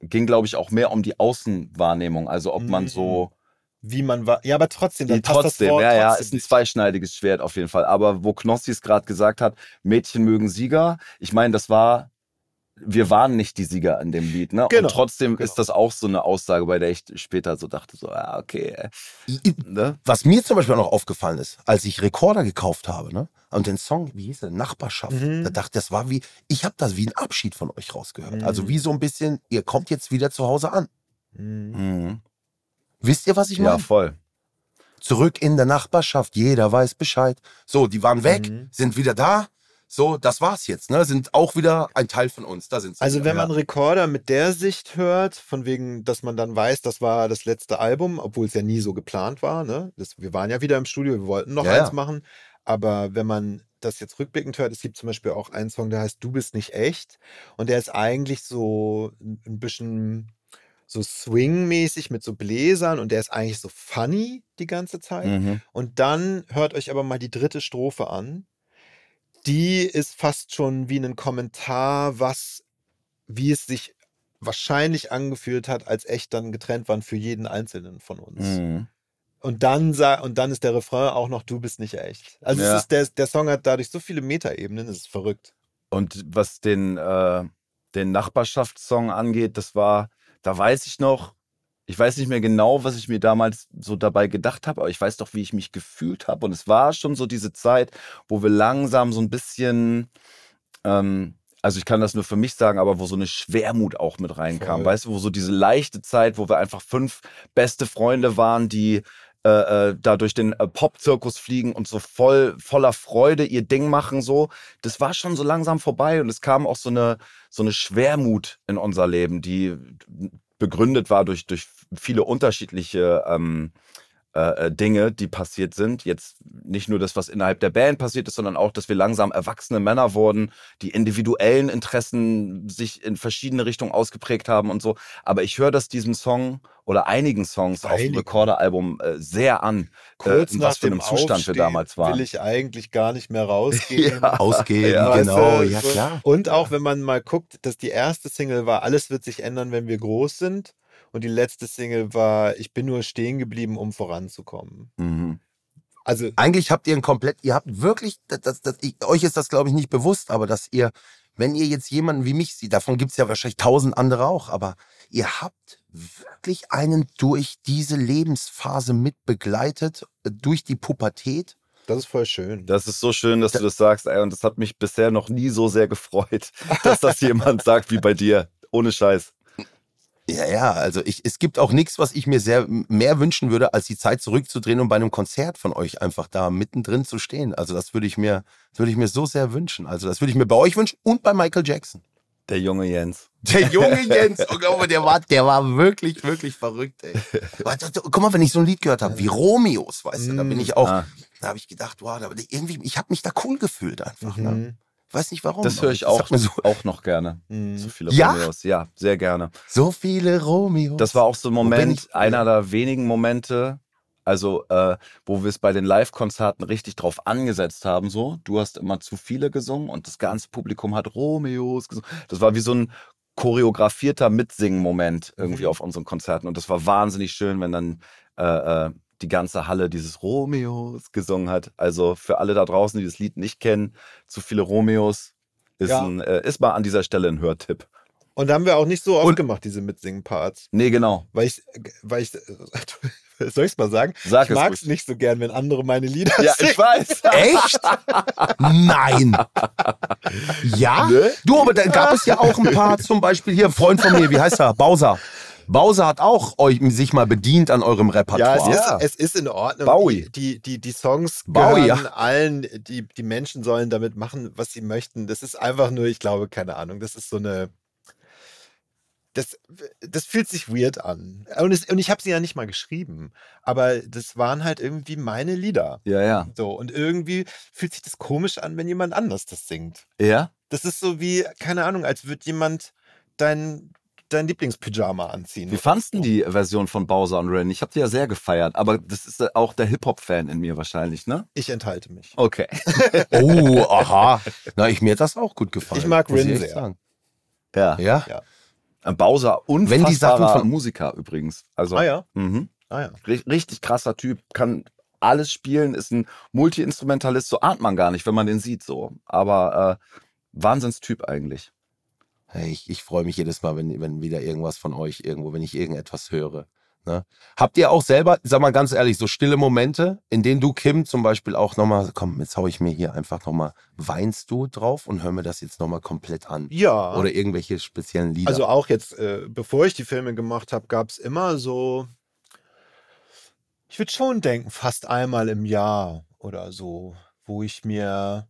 ging glaube ich, auch mehr um die Außenwahrnehmung, also ob man Mhm. so Wie man war. Ja, aber trotzdem, dann Die passt trotzdem, das Wort ja, ja, trotzdem ist ein zweischneidiges Schwert auf jeden Fall. Aber wo Knossi es gerade gesagt hat, Mädchen mögen Sieger, ich meine, das war, wir waren nicht die Sieger in dem Lied, ne? Genau, Und trotzdem genau. ist das auch so eine Aussage, bei der ich später so dachte, so, ja, okay, äh, ne? Was mir zum Beispiel auch noch aufgefallen ist, als ich Rekorder gekauft habe, ne? Und den Song, wie hieß der? Nachbarschaft. Mhm. Da dachte ich, das war wie, ich habe das wie ein Abschied von euch rausgehört. Mhm. Also wie so ein bisschen, ihr kommt jetzt wieder zu Hause an. Mhm. Wisst ihr, was ich Ja, meine? voll. Zurück in der Nachbarschaft, jeder weiß Bescheid. So, die waren weg, Mhm. sind wieder da. So, das war's jetzt. Ne? Sind auch wieder ein Teil von uns. Da sind sie. Also wieder. wenn man Rekorder mit der Sicht hört, von wegen, dass man dann weiß, das war das letzte Album, obwohl es ja nie so geplant war. Ne? Das, wir waren ja wieder im Studio, wir wollten noch Ja, eins ja. machen. Aber wenn man das jetzt rückblickend hört, es gibt zum Beispiel auch einen Song, der heißt Du bist nicht echt. Und der ist eigentlich so ein bisschen so Swing-mäßig mit so Bläsern und der ist eigentlich so funny die ganze Zeit. Mhm. Und dann hört euch aber mal die dritte Strophe an. Die ist fast schon wie ein Kommentar, was, wie es sich wahrscheinlich angefühlt hat, als echt dann getrennt waren für jeden Einzelnen von uns. Mhm. Und dann und dann ist der Refrain auch noch Du bist nicht echt. Also Ja. es ist der, der Song hat dadurch so viele Metaebenen, es ist verrückt. Und was den, äh, den Nachbarschaftssong angeht, das war, da weiß ich noch, ich weiß nicht mehr genau, was ich mir damals so dabei gedacht habe, aber ich weiß doch, wie ich mich gefühlt habe. Und es war schon so diese Zeit, wo wir langsam so ein bisschen, ähm, also ich kann das nur für mich sagen, aber wo so eine Schwermut auch mit reinkam. Voll. Weißt du, wo so diese leichte Zeit, wo wir einfach fünf beste Freunde waren, die äh, äh, da durch den äh, Pop-Zirkus fliegen und so voll voller Freude ihr Ding machen so. Das war schon so langsam vorbei und es kam auch so eine so eine Schwermut in unser Leben, die begründet war durch durch viele unterschiedliche ähm, äh, äh, Dinge, die passiert sind. Jetzt nicht nur das, was innerhalb der Band passiert ist, sondern auch, dass wir langsam erwachsene Männer wurden, die individuellen Interessen sich in verschiedene Richtungen ausgeprägt haben und so. Aber ich höre das diesem Song oder einigen Songs auf dem Einigen. Recorder-Album äh, sehr an, Kurz äh, in was für einem Zustand wir Aufstehen damals waren. will ich eigentlich gar nicht mehr rausgehen. Ausgehen, Ja, genau. Ja, klar. Und auch wenn man mal guckt, dass die erste Single war, alles wird sich ändern, wenn wir groß sind. Und die letzte Single war, ich bin nur stehen geblieben, um voranzukommen. Mhm. Also Eigentlich habt ihr ein komplett, ihr habt wirklich, das, das, das, ich, euch ist das glaube ich nicht bewusst, aber dass ihr, wenn ihr jetzt jemanden wie mich seht, davon gibt es ja wahrscheinlich tausend andere auch, aber ihr habt wirklich einen durch diese Lebensphase mit begleitet, äh, durch die Pubertät. das ist voll schön. Das ist so schön, dass du das sagst, ey, und das hat mich bisher noch nie so sehr gefreut, dass das jemand sagt wie bei dir. Ohne Scheiß. Ja, ja, also ich, es gibt auch nichts, was ich mir sehr mehr wünschen würde, als die Zeit zurückzudrehen und bei einem Konzert von euch einfach da mittendrin zu stehen. Also das würde ich mir, das würde ich mir so sehr wünschen. Also das würde ich mir bei euch wünschen und bei Michael Jackson. Der junge Jens. Der junge Jens, oh, glaube, der war, der war wirklich, wirklich verrückt, ey. Guck mal, wenn ich so ein Lied gehört habe, wie Romeos, weißt du, da bin ich auch, Ah. da habe ich gedacht, wow, da, irgendwie, ich habe mich da cool gefühlt einfach. Ne? Mhm. Weiß nicht warum. Das höre ich auch, so, auch noch gerne. Mhm. So viele Ja? Romeos. Ja, sehr gerne. so viele Romeos. Das war auch so ein Moment, einer der wenigen Momente, also äh, wo wir es bei den Live-Konzerten richtig drauf angesetzt haben. So, du hast immer zu viele gesungen und das ganze Publikum hat Romeos gesungen. Das war wie so ein choreografierter Mitsingen-Moment irgendwie auf unseren Konzerten und das war wahnsinnig schön, wenn dann äh, äh, die ganze Halle dieses Romeos gesungen hat. Also für alle da draußen, die das Lied nicht kennen, zu viele Romeos ist, Ja. ein, äh, ist mal an dieser Stelle ein Hörtipp. Und da haben wir auch nicht so oft Und- gemacht, diese Mitsingen-Parts. Nee, genau. Weil ich, weil ich, soll ich es mal sagen? Sag ich mag es nicht so gern, wenn andere meine Lieder Ja, singen. ich weiß. Echt? Nein. Ja? Ne? Du, aber da gab es ja auch ein paar, zum Beispiel hier, ein Freund von mir, wie heißt er? Bowser. Bowser hat auch euch sich mal bedient an eurem Ja, Repertoire. es, Ja. Ist, es ist in Ordnung. Bowie. Die, die, die Songs Bowie, gehören allen, die, die Menschen sollen damit machen, was sie möchten. Das ist einfach nur, ich glaube, keine Ahnung, das ist so eine. Das, das fühlt sich weird an. Und, es, und ich habe sie ja nicht mal geschrieben. Aber das waren halt irgendwie meine Lieder. Ja, ja. So, und irgendwie fühlt sich das komisch an, wenn jemand anders das singt. Ja? Das ist so wie, keine Ahnung, als würde jemand dein, dein Lieblingspyjama anziehen. Wie fandst du die Version von Bowser und Ren? Ich habe die ja sehr gefeiert, aber das ist äh, auch der Hip-Hop-Fan in mir wahrscheinlich, ne? Ich enthalte mich. Okay. Oh, aha. Na, ich, mir hat das auch gut gefallen. Ich mag echt sehr. sagen. Ja. Ja? Ja. Bowser, Wenn die Sachen von- Musiker übrigens. Also, Ah ja, mhm. ah ja. Ri- richtig krasser Typ, kann alles spielen, ist ein Multi-Instrumentalist, so ahnt man gar nicht, wenn man den sieht so. Aber äh, Wahnsinnstyp eigentlich. Ich, ich freue mich jedes Mal, wenn, wenn wieder irgendwas von euch irgendwo, wenn ich irgendetwas höre. Ne? Habt ihr auch selber, sag mal ganz ehrlich, so stille Momente, in denen du, Kim, zum Beispiel auch nochmal, komm, jetzt hau ich mir hier einfach nochmal, weinst du drauf und hör mir das jetzt nochmal komplett an? Ja. Oder irgendwelche speziellen Lieder? Also auch jetzt, äh, bevor ich die Filme gemacht habe, gab es immer so, ich würde schon denken, fast einmal im Jahr oder so, wo ich mir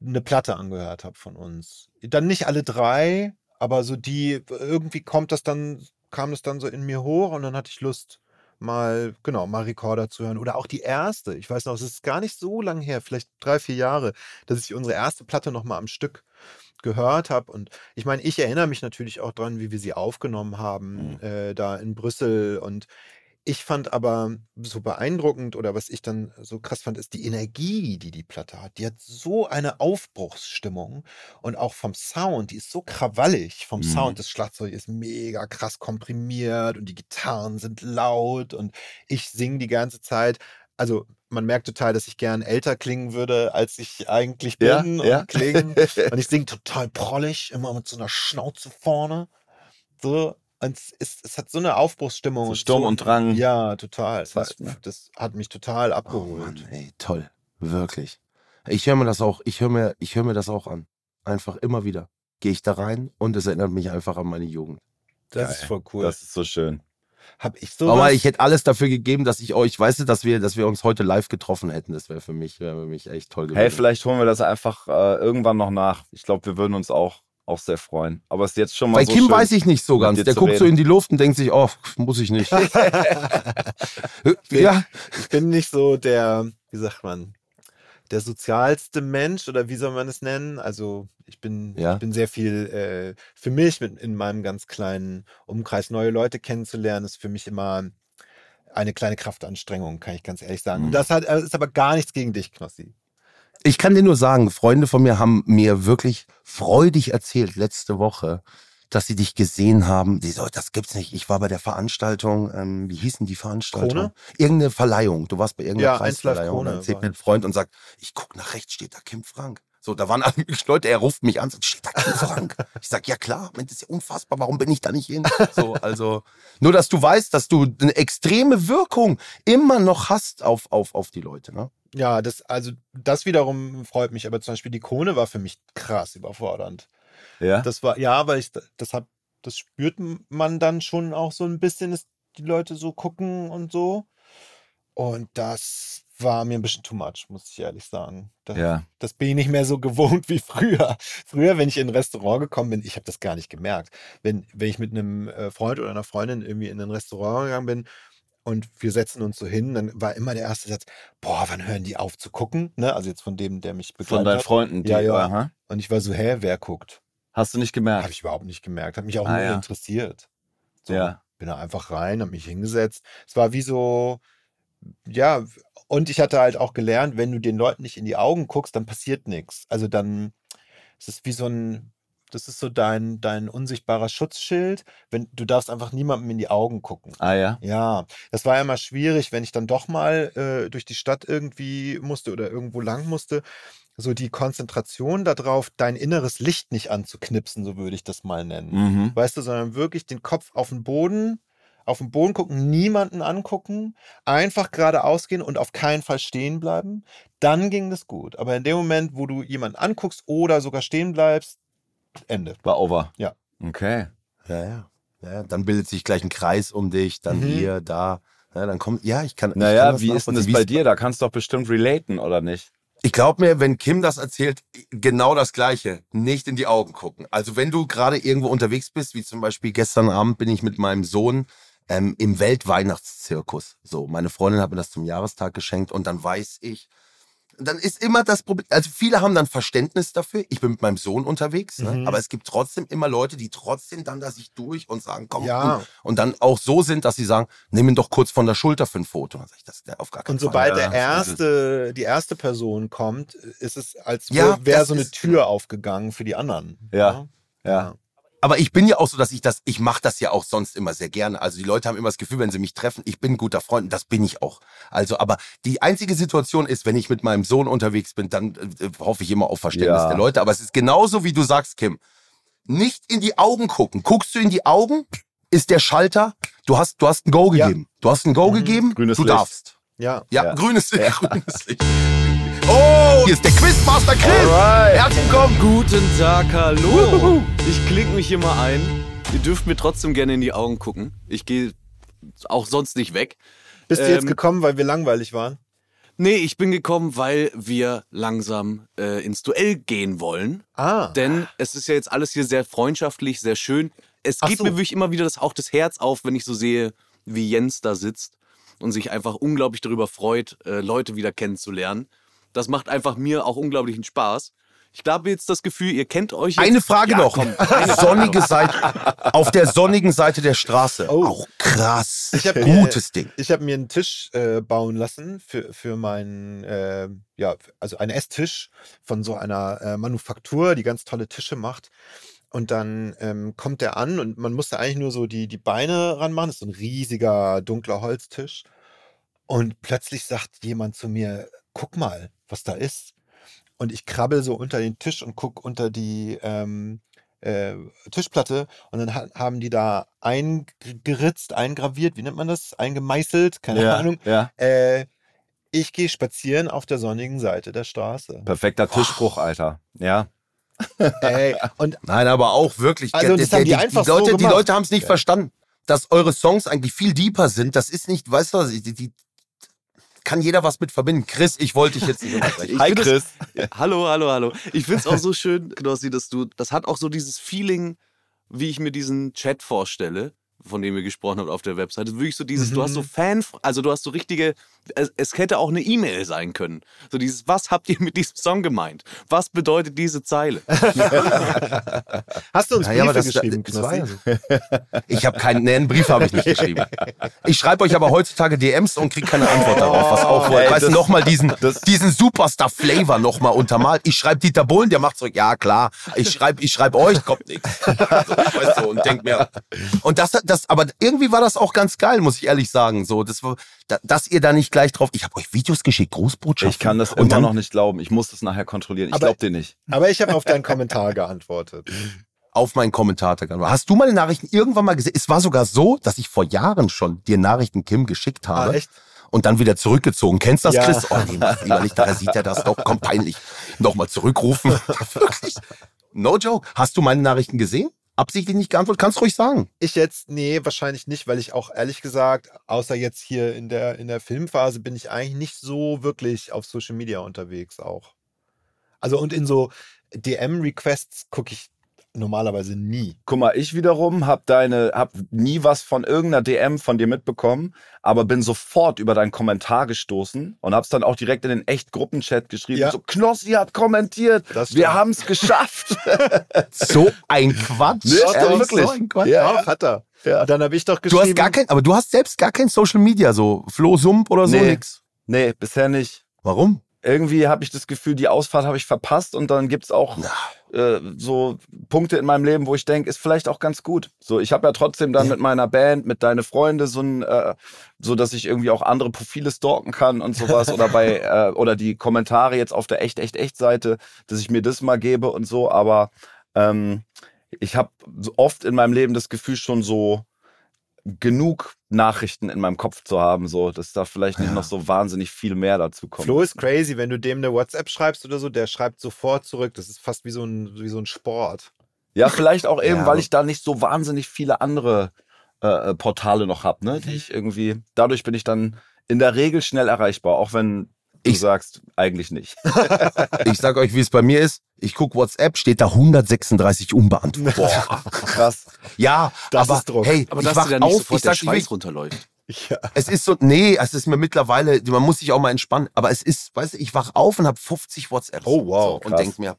eine Platte angehört habe von uns. Dann nicht alle drei, aber so die, irgendwie kommt das dann, kam das dann so in mir hoch und dann hatte ich Lust, mal, genau, mal Recorder zu hören. Oder auch die erste. Ich weiß noch, es ist gar nicht so lang her, vielleicht drei, vier Jahre, dass ich unsere erste Platte nochmal am Stück gehört habe. Und ich meine, ich erinnere mich natürlich auch dran, wie wir sie aufgenommen haben, Mhm. äh, da in Brüssel. Und ich fand aber so beeindruckend oder was ich dann so krass fand, ist die Energie, die die Platte hat. Die hat so eine Aufbruchsstimmung und auch vom Sound, die ist so krawallig. Vom Mhm. Sound, das Schlagzeug ist mega krass komprimiert und die Gitarren sind laut und ich singe die ganze Zeit. Also man merkt total, dass ich gern älter klingen würde, als ich eigentlich Ja, bin ja. und klingen. Und ich singe total prollig, immer mit so einer Schnauze vorne. So. Und es, ist, es hat so eine Aufbruchsstimmung. So und Sturm so, und Drang. Ja, total. Das, ne? das hat mich total Oh abgeholt. Mann, ey, toll. Wirklich. Ich höre mir das auch, ich höre mir, ich höre mir das auch an. Einfach immer wieder. Gehe ich da rein und es erinnert mich einfach an meine Jugend. das Geil. ist voll cool. Das ist so schön. Hab ich so. Aber ich hätte alles dafür gegeben, dass ich euch, weißt du, dass wir, dass wir uns heute live getroffen hätten. Das wäre für mich, wäre für mich echt toll gewesen. Hey, vielleicht holen wir das einfach äh, irgendwann noch nach. Ich glaube, wir würden uns auch, auch sehr freuen. Aber es ist jetzt schon mal Bei so Kim schön. weiß ich nicht so ganz. Der guckt so reden. in die Luft und denkt sich, oh, muss ich nicht. ja, ich bin nicht so der, wie sagt man, der sozialste Mensch oder wie soll man es nennen? Also ich bin, Ja. ich bin sehr viel äh, für mich mit in meinem ganz kleinen Umkreis neue Leute kennenzulernen, ist für mich immer eine kleine Kraftanstrengung, kann ich ganz ehrlich sagen. Mhm. Und das hat, äh, ist aber gar nichts gegen dich, Knossi. Ich kann dir nur sagen, Freunde von mir haben mir wirklich freudig erzählt letzte Woche, dass sie dich gesehen haben. Die so, das gibt's nicht. Ich war bei der Veranstaltung, ähm, wie hießen die Veranstaltung? Krone? Irgendeine Verleihung. Du warst bei irgendeiner Ja, 1 Live Preisverleihung. Und Krone dann erzählt mir ein Freund und sagt, ich guck nach rechts, steht da Kim Frank. So, da waren alle möglichen Leute, er ruft mich an, sagt, steht da Kim Frank? Ich sag, ja klar, das ist ja unfassbar, warum bin ich da nicht hin? So, also, nur dass du weißt, dass du eine extreme Wirkung immer noch hast auf, auf, auf die Leute, ne? Ja, das, also das wiederum freut mich, aber zum Beispiel die Krone war für mich krass überfordernd. Ja? Das war, ja, weil ich, das hab, das spürt man dann schon auch so ein bisschen, dass die Leute so gucken und so. Und das war mir ein bisschen too much, muss ich ehrlich sagen. Das, ja. das bin ich nicht mehr so gewohnt wie früher. Früher, wenn ich in ein Restaurant gekommen bin, ich habe das gar nicht gemerkt. Wenn, wenn ich mit einem äh, Freund oder einer Freundin irgendwie in ein Restaurant gegangen bin und wir setzen uns so hin, dann war immer der erste Satz, boah, wann hören die auf zu gucken? Ne? Also jetzt von dem, der mich begleitet Von deinen hat. Freunden. Die, Ja, ja. Aha. Und ich war so, hä, wer guckt? Hast du nicht gemerkt? Habe ich überhaupt nicht gemerkt. Hat mich auch Ah, nur ja. interessiert. So, Ja. Bin da einfach rein, habe mich hingesetzt. Es war wie so, ja, und ich hatte halt auch gelernt, wenn du den Leuten nicht in die Augen guckst, dann passiert nichts. Also dann, es ist wie so ein, das ist so dein, dein unsichtbarer Schutzschild. Wenn, du darfst einfach niemandem in die Augen gucken. Ah ja. Ja, das war ja immer schwierig, wenn ich dann doch mal äh, durch die Stadt irgendwie musste oder irgendwo lang musste. So die Konzentration darauf, dein inneres Licht nicht anzuknipsen, so würde ich das mal nennen. Mhm. Weißt du, sondern wirklich den Kopf auf den Boden, auf den Boden gucken, niemanden angucken, einfach geradeaus gehen und auf keinen Fall stehen bleiben. Dann ging das gut. Aber in dem Moment, wo du jemanden anguckst oder sogar stehen bleibst, Ende. War over. Ja. Okay. Ja, ja. ja dann bildet sich gleich ein Kreis um dich, dann Mhm. hier, da. Ja, dann kommt, ja, ich kann. ich kann Naja, wie ist denn das bei dir? Da kannst du doch bestimmt relaten, oder nicht? Ich glaube mir, wenn Kim das erzählt, genau das Gleiche. Nicht in die Augen gucken. Also wenn du gerade irgendwo unterwegs bist, wie zum Beispiel gestern Abend bin ich mit meinem Sohn ähm, im Weltweihnachtszirkus. So, meine Freundin hat mir das zum Jahrestag geschenkt und dann weiß ich, dann ist immer das Problem, also viele haben dann Verständnis dafür, ich bin mit meinem Sohn unterwegs, ne? Mhm. aber es gibt trotzdem immer Leute, die trotzdem dann da sich durch und sagen, komm, Ja. und, und dann auch so sind, dass sie sagen, nimm ihn doch kurz von der Schulter für ein Foto. Sag ich, das auf gar keinen Und sobald Fall. der Ja, erste, die erste Person kommt, ist es, als Ja, wäre so eine Tür aufgegangen für die anderen. Ja. Ja. Aber ich bin ja auch so, dass ich das, ich mache das ja auch sonst immer sehr gerne. Also die Leute haben immer das Gefühl, wenn sie mich treffen, ich bin ein guter Freund und das bin ich auch. Also, aber die einzige Situation ist, wenn ich mit meinem Sohn unterwegs bin, dann äh, hoffe ich immer auf Verständnis Ja. der Leute. Aber es ist genauso, wie du sagst, Kim. Nicht in die Augen gucken. Guckst du in die Augen, ist der Schalter, du hast, du hast ein Go Ja. gegeben. Du hast ein Go Mhm. gegeben, Grünes du Licht. darfst. Ja. Ja, Ja. grünes Licht, grünes Licht. Oh, hier ist der Quizmaster Chris. Alright. Herzlich willkommen. Guten Tag, hallo. Ich klinge mich hier mal ein. Ihr dürft mir trotzdem gerne in die Augen gucken. Ich gehe auch sonst nicht weg. Bist du jetzt Ähm, gekommen, weil wir langweilig waren? Nee, ich bin gekommen, weil wir langsam äh, ins Duell gehen wollen. Ah. Denn es ist ja jetzt alles hier sehr freundschaftlich, sehr schön. Es Ach geht so. mir wirklich immer wieder das, auch das Herz auf, wenn ich so sehe, wie Jens da sitzt und sich einfach unglaublich darüber freut, äh, Leute wieder kennenzulernen. Das macht einfach mir auch unglaublichen Spaß. Ich habe jetzt das Gefühl, ihr kennt euch jetzt. Eine Frage Ja, noch. komm, eine Sonnige Seite, auf der sonnigen Seite der Straße. Oh. Auch krass. Ich hab, Gutes Ding. Ich habe mir einen Tisch äh, bauen lassen für, für meinen, äh, ja, also einen Esstisch von so einer äh, Manufaktur, die ganz tolle Tische macht. Und dann ähm, kommt der an und man musste eigentlich nur so die, die Beine ranmachen. Das ist so ein riesiger, dunkler Holztisch. Und plötzlich sagt jemand zu mir, guck mal, was da ist. Und ich krabbel so unter den Tisch und guck unter die ähm, äh, Tischplatte und dann ha haben die da eingeritzt, eingraviert, wie nennt man das? Eingemeißelt, keine ja, Ahnung. Ja. Äh, ich gehe spazieren auf der sonnigen Seite der Straße. Perfekter Tischspruch, Alter. Ja. Ey, und Nein, aber auch wirklich. Also, das haben die einfach so Leute, die gemacht. Leute haben es nicht Ja. verstanden, dass eure Songs eigentlich viel deeper sind. Das ist nicht, weißt du, was, die, die kann jeder was mit verbinden. Chris, ich wollte dich jetzt nicht unterbrechen. Hi Chris. Das, hallo, hallo, hallo. Ich finde es auch so schön, Knossi, dass du, das hat auch so dieses Feeling, wie ich mir diesen Chat vorstelle, von dem ihr gesprochen habt auf der Webseite. Wirklich so dieses, du hast so Mhm. Fan, also du hast so richtige, es, es hätte auch eine E-Mail sein können. So dieses, was habt ihr mit diesem Song gemeint? Was bedeutet diese Zeile? hast du uns Ja, ja, aber Briefe das- geschrieben, das ja Ich habe keinen, nee, einen Brief habe ich nicht geschrieben. Ich schreibe euch aber heutzutage DMs und kriege keine Antwort darauf, was auch ey, weißt du, das- nochmal diesen, das- diesen Superstar-Flavor nochmal untermalt. Ich schreibe Dieter Bohlen, der macht zurück, ja klar. Ich schreibe ich schreib euch, kommt nichts. So, weißt du, und denk mir. Und das, das, aber irgendwie war das auch ganz geil, muss ich ehrlich sagen. So, das war, da- dass ihr da nicht gleich drauf. Ich habe euch Videos geschickt, Großbotschaften. Ich kann das und immer dann, noch nicht glauben. Ich muss das nachher kontrollieren. Ich glaube dir nicht. Aber ich habe auf deinen Kommentar geantwortet. auf meinen Kommentar. Hast du meine Nachrichten irgendwann mal gesehen? Es war sogar so, dass ich vor Jahren schon dir Nachrichten Kim geschickt habe. Ah, echt? Und dann wieder zurückgezogen. Kennst du das, Ja. Chris? Oh, nee, mach lieber nicht, da sieht er das doch. Komm, peinlich. Nochmal zurückrufen. Wirklich. No joke. Hast du meine Nachrichten gesehen? Absichtlich nicht geantwortet? Kannst du ruhig sagen. Ich jetzt, nee, wahrscheinlich nicht, weil ich auch ehrlich gesagt, außer jetzt hier in der, in der Filmphase, bin ich eigentlich nicht so wirklich auf Social Media unterwegs auch. Also und in so DM-Requests gucke ich normalerweise nie. Guck mal, ich wiederum hab deine, hab nie was von irgendeiner DM von dir mitbekommen, aber bin sofort über deinen Kommentar gestoßen und hab's dann auch direkt in den echt Gruppenchat geschrieben. Ja. So, Knossi hat kommentiert. Wir haben's geschafft. So ein Quatsch. Nee, Ehrlich, wirklich. So ein Quatsch. Ja. Doch, hat er. Und dann habe ich doch Du geschrieben. hast gar kein, aber du hast selbst gar kein Social Media, so Flo Sump oder so Nee. nix. nee, bisher nicht. Warum? Irgendwie habe ich das Gefühl, die Ausfahrt habe ich verpasst und dann gibt's auch äh, so Punkte in meinem Leben, wo ich denke, ist vielleicht auch ganz gut. So, ich habe ja trotzdem dann mit meiner Band, mit deine Freunde so ein, äh, so dass ich irgendwie auch andere Profile stalken kann und sowas oder bei äh, oder die Kommentare jetzt auf der echt echt echt Seite, dass ich mir das mal gebe und so. Aber ähm, ich habe so oft in meinem Leben das Gefühl schon so genug Nachrichten in meinem Kopf zu haben, so dass da vielleicht nicht noch so wahnsinnig viel mehr dazu kommt. Flo ist crazy, wenn du dem eine WhatsApp schreibst oder so, der schreibt sofort zurück. Das ist fast wie so ein, wie so ein Sport. Ja, vielleicht auch eben, Ja, weil ich da nicht so wahnsinnig viele andere äh, äh, Portale noch hab, ne? Die ich irgendwie. Dadurch bin ich dann in der Regel schnell erreichbar, auch wenn du Ich- sagst, eigentlich nicht. Ich sag euch, wie es bei mir ist. Ich guck WhatsApp, steht da 136 unbeantwortet. Boah. Krass. Ja, Das aber ist Druck. hey, Aber ich dass wach dir da nicht auf, sofort ich der sag, ich Schweiß runterläuft. Ja. es ist so, nee, es ist mir mittlerweile, man muss sich auch mal entspannen, aber es ist, weißt du, ich wach auf und habe 50 WhatsApps. Oh, wow, So, und krass. denk mir,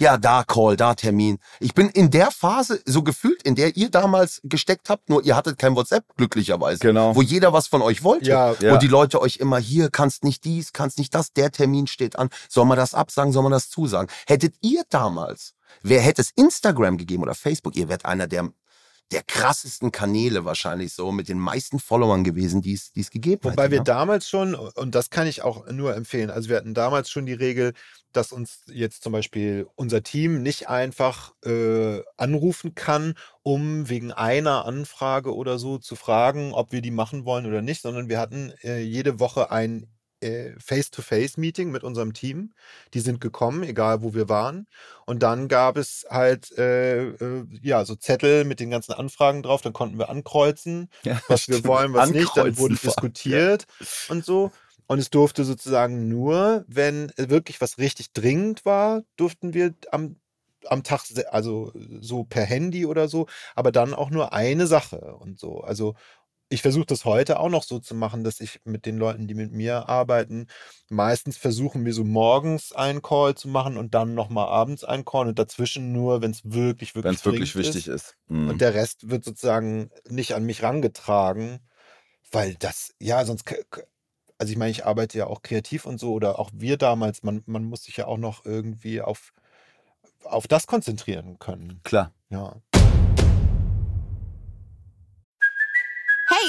ja, da Call, da Termin. Ich bin in der Phase so gefühlt, in der ihr damals gesteckt habt, nur ihr hattet kein WhatsApp, glücklicherweise. Genau. Wo jeder was von euch wollte. Ja, Ja. Wo die Leute euch immer hier, kannst nicht dies, kannst nicht das, der Termin steht an. Soll man das absagen, soll man das zusagen? Hättet ihr damals, wer hätte es Instagram gegeben oder Facebook, ihr wärt einer der, der krassesten Kanäle wahrscheinlich so, mit den meisten Followern gewesen, die es die es gegeben Wobei hätte. wir damals schon, und das kann ich auch nur empfehlen, also wir hatten damals schon die Regel, dass uns jetzt zum Beispiel unser Team nicht einfach äh, anrufen kann, um wegen einer Anfrage oder so zu fragen, ob wir die machen wollen oder nicht, sondern wir hatten äh, jede Woche ein Face-to-Face-Meeting mit unserem Team. Die sind gekommen, egal wo wir waren. Und dann gab es halt äh, äh, ja so Zettel mit den ganzen Anfragen drauf. Dann konnten wir ankreuzen, Ja, was wir stimmt. wollen, was nicht. Dann wurde vor diskutiert und so. Und es durfte sozusagen nur, wenn wirklich was richtig dringend war, durften wir am, am Tag, also so per Handy oder so, aber dann auch nur eine Sache und so. Also ich versuche das heute auch noch so zu machen, dass ich mit den Leuten, die mit mir arbeiten, meistens versuchen wir so morgens einen Call zu machen und dann nochmal abends einen Call und dazwischen nur, wenn es wirklich, wirklich Wenn es wirklich wichtig ist. Mhm. und der Rest wird sozusagen nicht an mich rangetragen, weil das, ja, sonst, also ich meine, ich arbeite ja auch kreativ und so, oder auch wir damals, man, man muss sich ja auch noch irgendwie auf, auf das konzentrieren können. Klar. Ja.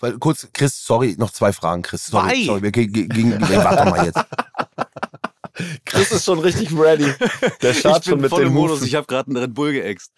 Weil, kurz, Chris, sorry, noch zwei Fragen, Chris. Sorry, sorry wir nee, warte mal jetzt. Chris ist schon richtig ready. Der bin schon mit voll im Modus. Ich habe gerade einen Red Bull geäxt.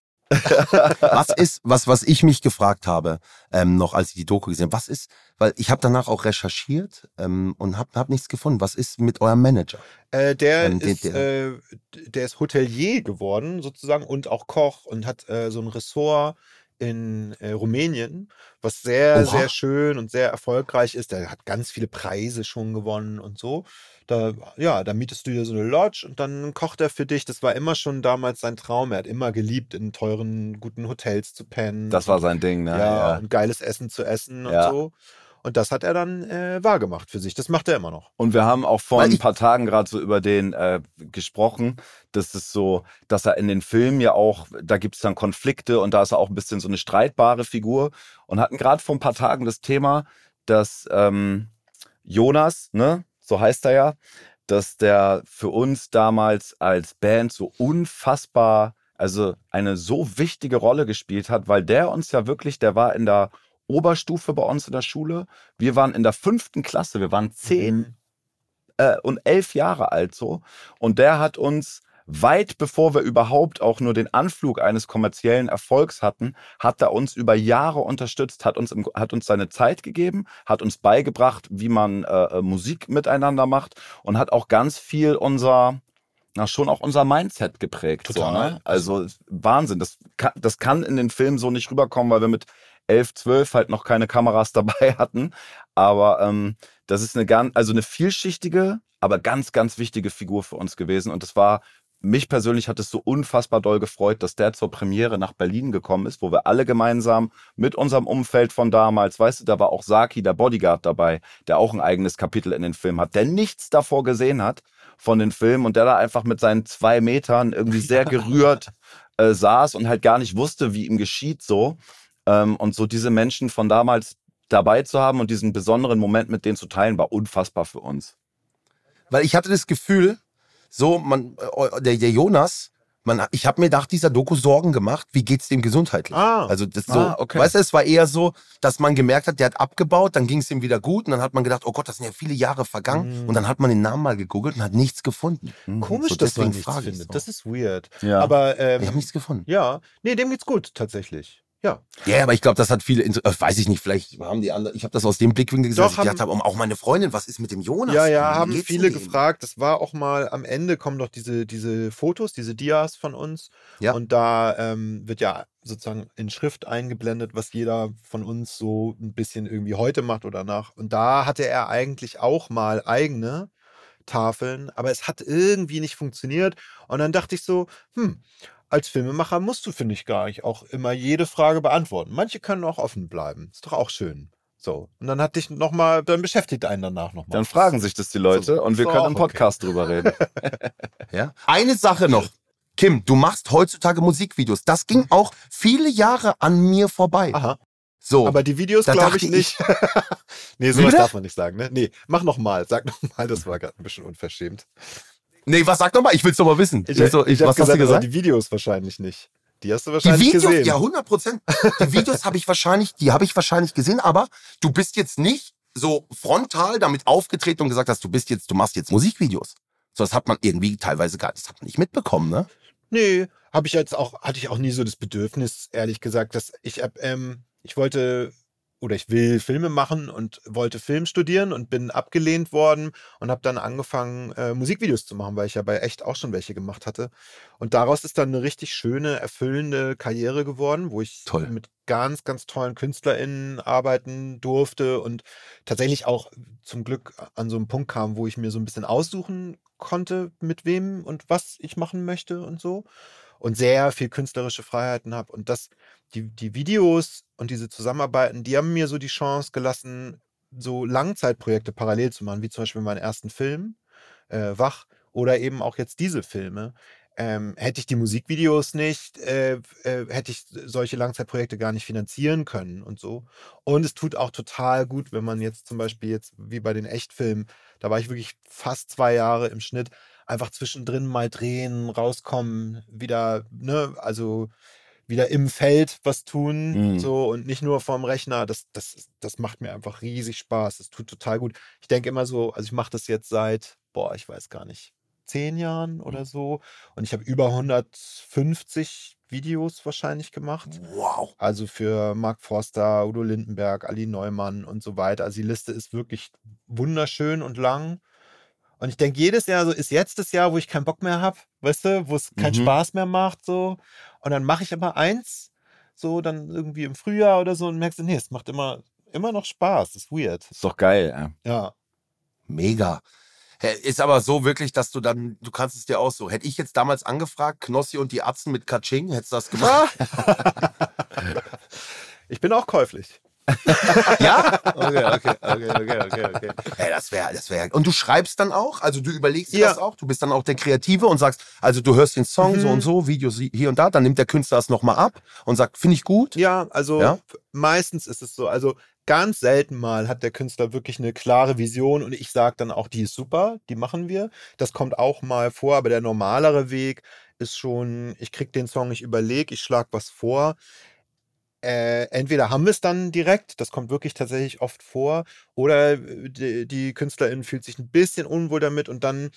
Was ist, was, was ich mich gefragt habe, ähm, noch als ich die Doku gesehen habe, was ist, weil ich habe danach auch recherchiert ähm, und habe hab nichts gefunden. Was ist mit eurem Manager? Äh, der, Ähm, ist, äh, der ist Hotelier geworden, sozusagen, und auch Koch und hat äh, so ein Ressort in äh, Rumänien, was sehr, Oha. sehr schön und sehr erfolgreich ist. Der hat ganz viele Preise schon gewonnen und so. Da, ja, da mietest du dir so eine Lodge und dann kocht er für dich. Das war immer schon damals sein Traum. Er hat immer geliebt, in teuren, guten Hotels zu pennen. Das war sein Ding, ne? ja, Ja. und geiles Essen zu essen und Ja. so. Und das hat er dann äh, wahrgemacht für sich. Das macht er immer noch. Und wir haben auch vor Weil ein paar Tagen gerade so über den äh, gesprochen, dass es so, dass er in den Filmen ja auch, da gibt es dann Konflikte und da ist er auch ein bisschen so eine streitbare Figur und hatten gerade vor ein paar Tagen das Thema, dass ähm, Jonas, ne, so heißt er ja, dass der für uns damals als Band so unfassbar, also eine so wichtige Rolle gespielt hat, weil der uns ja wirklich, der war in der Oberstufe bei uns in der Schule. Wir waren in der fünften Klasse, wir waren zehn äh, und elf Jahre alt so. Und der hat uns weit bevor wir überhaupt auch nur den Anflug eines kommerziellen Erfolgs hatten, hat er uns über Jahre unterstützt, hat uns, im, hat uns seine Zeit gegeben, hat uns beigebracht, wie man äh, äh, Musik miteinander macht und hat auch ganz viel unser, na schon auch unser Mindset geprägt. Total. So, ne? Also Wahnsinn. Das kann, das kann in den Filmen so nicht rüberkommen, weil wir mit 11, 12 halt noch keine Kameras dabei hatten. Aber ähm, das ist eine ganz, also eine vielschichtige, aber ganz, ganz wichtige Figur für uns gewesen. Und das war, mich persönlich hat es so unfassbar doll gefreut, dass der zur Premiere nach Berlin gekommen ist, wo wir alle gemeinsam mit unserem Umfeld von damals, weißt du, da war auch Saki, der Bodyguard dabei, der auch ein eigenes Kapitel in den Film hat, der nichts davor gesehen hat von den Filmen und der da einfach mit seinen zwei Metern irgendwie sehr gerührt äh, saß und halt gar nicht wusste, wie ihm geschieht so. Ähm, und so diese Menschen von damals dabei zu haben und diesen besonderen Moment mit denen zu teilen, war unfassbar für uns. Weil ich hatte das Gefühl, so, man, äh, der, der Jonas, man, ich habe mir nach dieser Doku Sorgen gemacht, wie geht's dem gesundheitlich? Ah. also das so, Ah, okay. weißt du, es war eher so, dass man gemerkt hat, der hat abgebaut, dann ging es ihm wieder gut und dann hat man gedacht, oh Gott, das sind ja viele Jahre vergangen Mhm. und dann hat man den Namen mal gegoogelt und hat nichts gefunden. Komisch, So, dass man nichts findet. so. Das ist weird. Ja. Aber ähm, Ich habe nichts gefunden. ja, nee, dem geht's gut tatsächlich. Ja. Ja, aber ich glaube, das hat viele, Inter- äh, weiß ich nicht, vielleicht haben die anderen, ich habe das aus dem Blickwinkel gesagt, Doch, ich gedacht habe, auch meine Freundin, was ist mit dem Jonas? Ja, ja, haben viele gefragt. Das war auch mal am Ende kommen doch diese, diese Fotos, diese Dias von uns. Ja. Und da ähm, wird ja sozusagen in Schrift eingeblendet, was jeder von uns so ein bisschen irgendwie heute macht oder nach. Und da hatte er eigentlich auch mal eigene Tafeln, aber es hat irgendwie nicht funktioniert. Und dann dachte ich so, hm, als Filmemacher musst du, finde ich, gar nicht auch immer jede Frage beantworten. Manche können auch offen bleiben. Ist doch auch schön. So. Und dann hatte ich nochmal, dann beschäftigt einen danach nochmal. Dann fragen sich das die Leute So, und wir können im okay. Podcast drüber reden. Ja. Eine Sache noch. Kim, du machst heutzutage Musikvideos. Das ging auch viele Jahre an mir vorbei. Aha. So. Aber die Videos glaube ich nicht. nee, sowas bitte? darf man nicht sagen, ne? Nee, mach noch mal. Sag noch mal, das war gerade ein bisschen unverschämt. Nee, was sag doch mal? Ich will's doch mal wissen. Ich, Also, ich, was hab hast du gesagt? Die Videos wahrscheinlich nicht. Die hast du Die wahrscheinlich Videos, gesehen. ja, 100 Prozent. Die Videos habe ich wahrscheinlich, die habe ich wahrscheinlich gesehen, aber du bist jetzt nicht so frontal damit aufgetreten und gesagt hast, du bist jetzt, du machst jetzt Musikvideos. So, das hat man irgendwie teilweise gar, das hat man nicht mitbekommen, ne? Nee, habe ich jetzt auch, hatte ich auch nie so das Bedürfnis, ehrlich gesagt, dass ich, ähm, ich wollte oder ich will Filme machen und wollte Film studieren und bin abgelehnt worden und habe dann angefangen, äh, Musikvideos zu machen, weil ich ja bei echt auch schon welche gemacht hatte. Und daraus ist dann eine richtig schöne, erfüllende Karriere geworden, wo ich Toll. mit ganz, ganz tollen KünstlerInnen arbeiten durfte und tatsächlich auch zum Glück an so einen Punkt kam, wo ich mir so ein bisschen aussuchen konnte, mit wem und was ich machen möchte und so. Und sehr viel künstlerische Freiheiten habe. Und das, die, die Videos und diese Zusammenarbeiten, die haben mir so die Chance gelassen, so Langzeitprojekte parallel zu machen, wie zum Beispiel meinen ersten Film, äh, Wach, oder eben auch jetzt diese Filme. Ähm, hätte ich die Musikvideos nicht, äh, äh, hätte ich solche Langzeitprojekte gar nicht finanzieren können und so. Und es tut auch total gut, wenn man jetzt zum Beispiel jetzt wie bei den Echtfilmen, da war ich wirklich fast zwei Jahre im Schnitt, einfach zwischendrin mal drehen, rauskommen, wieder, ne, also wieder im Feld was tun, Mhm. so und nicht nur vorm Rechner. Das, das, das macht mir einfach riesig Spaß. Das tut total gut. Ich denke immer so, also ich mache das jetzt seit, boah, ich weiß gar nicht, zehn Jahren oder so. Und ich habe über 150 Videos wahrscheinlich gemacht. Wow. Also für Mark Forster, Udo Lindenberg, Ali Neumann und so weiter. Also die Liste ist wirklich wunderschön und lang. Und ich denke, jedes Jahr so ist jetzt das Jahr, wo ich keinen Bock mehr habe, weißt du, wo es keinen Mhm. Spaß mehr macht, so. Und dann mache ich aber eins, so dann irgendwie im Frühjahr oder so und merkst du, nee, es macht immer, immer noch Spaß. Das ist weird. Ist doch geil. Ja. Ja. Mega. Ist aber so wirklich, dass du dann, du kannst es dir auch so. Hätte ich jetzt damals angefragt, Knossi und die Atzen mit Kaching, hättest du das gemacht? Ich bin auch käuflich. ja? Okay, okay, okay, okay, okay, okay. Ey, das wäre, das wäre. Und du schreibst dann auch? Also du überlegst dir Ja. das auch? Du bist dann auch der Kreative und sagst, also du hörst den Song so Mhm. und so, Videos hier und da, dann nimmt der Künstler das nochmal ab und sagt, finde ich gut. Ja, also Ja? meistens ist es so. Also ganz selten mal hat der Künstler wirklich eine klare Vision und ich sage dann auch, die ist super, die machen wir. Das kommt auch mal vor, aber der normalere Weg ist schon, ich krieg den Song, ich überlege, ich schlage was vor. Äh, entweder haben wir es dann direkt, das kommt wirklich tatsächlich oft vor, oder äh, die, die Künstlerin fühlt sich ein bisschen unwohl damit und dann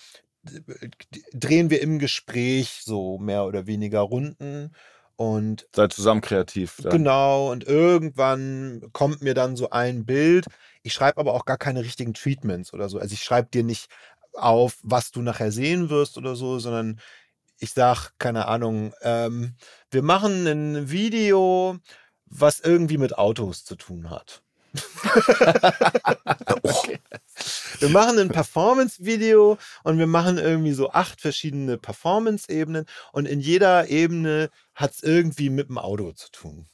äh, drehen wir im Gespräch so mehr oder weniger Runden und Seid zusammen kreativ. Dann. Genau, und irgendwann kommt mir dann so ein Bild. Ich schreibe aber auch gar keine richtigen Treatments oder so. Also ich schreibe dir nicht auf, was du nachher sehen wirst oder so, sondern ich sag, keine Ahnung, ähm, wir machen ein Video, was irgendwie mit Autos zu tun hat. Okay. Wir machen ein Performance-Video und wir machen irgendwie so acht verschiedene Performance-Ebenen und in jeder Ebene hat es irgendwie mit dem Auto zu tun.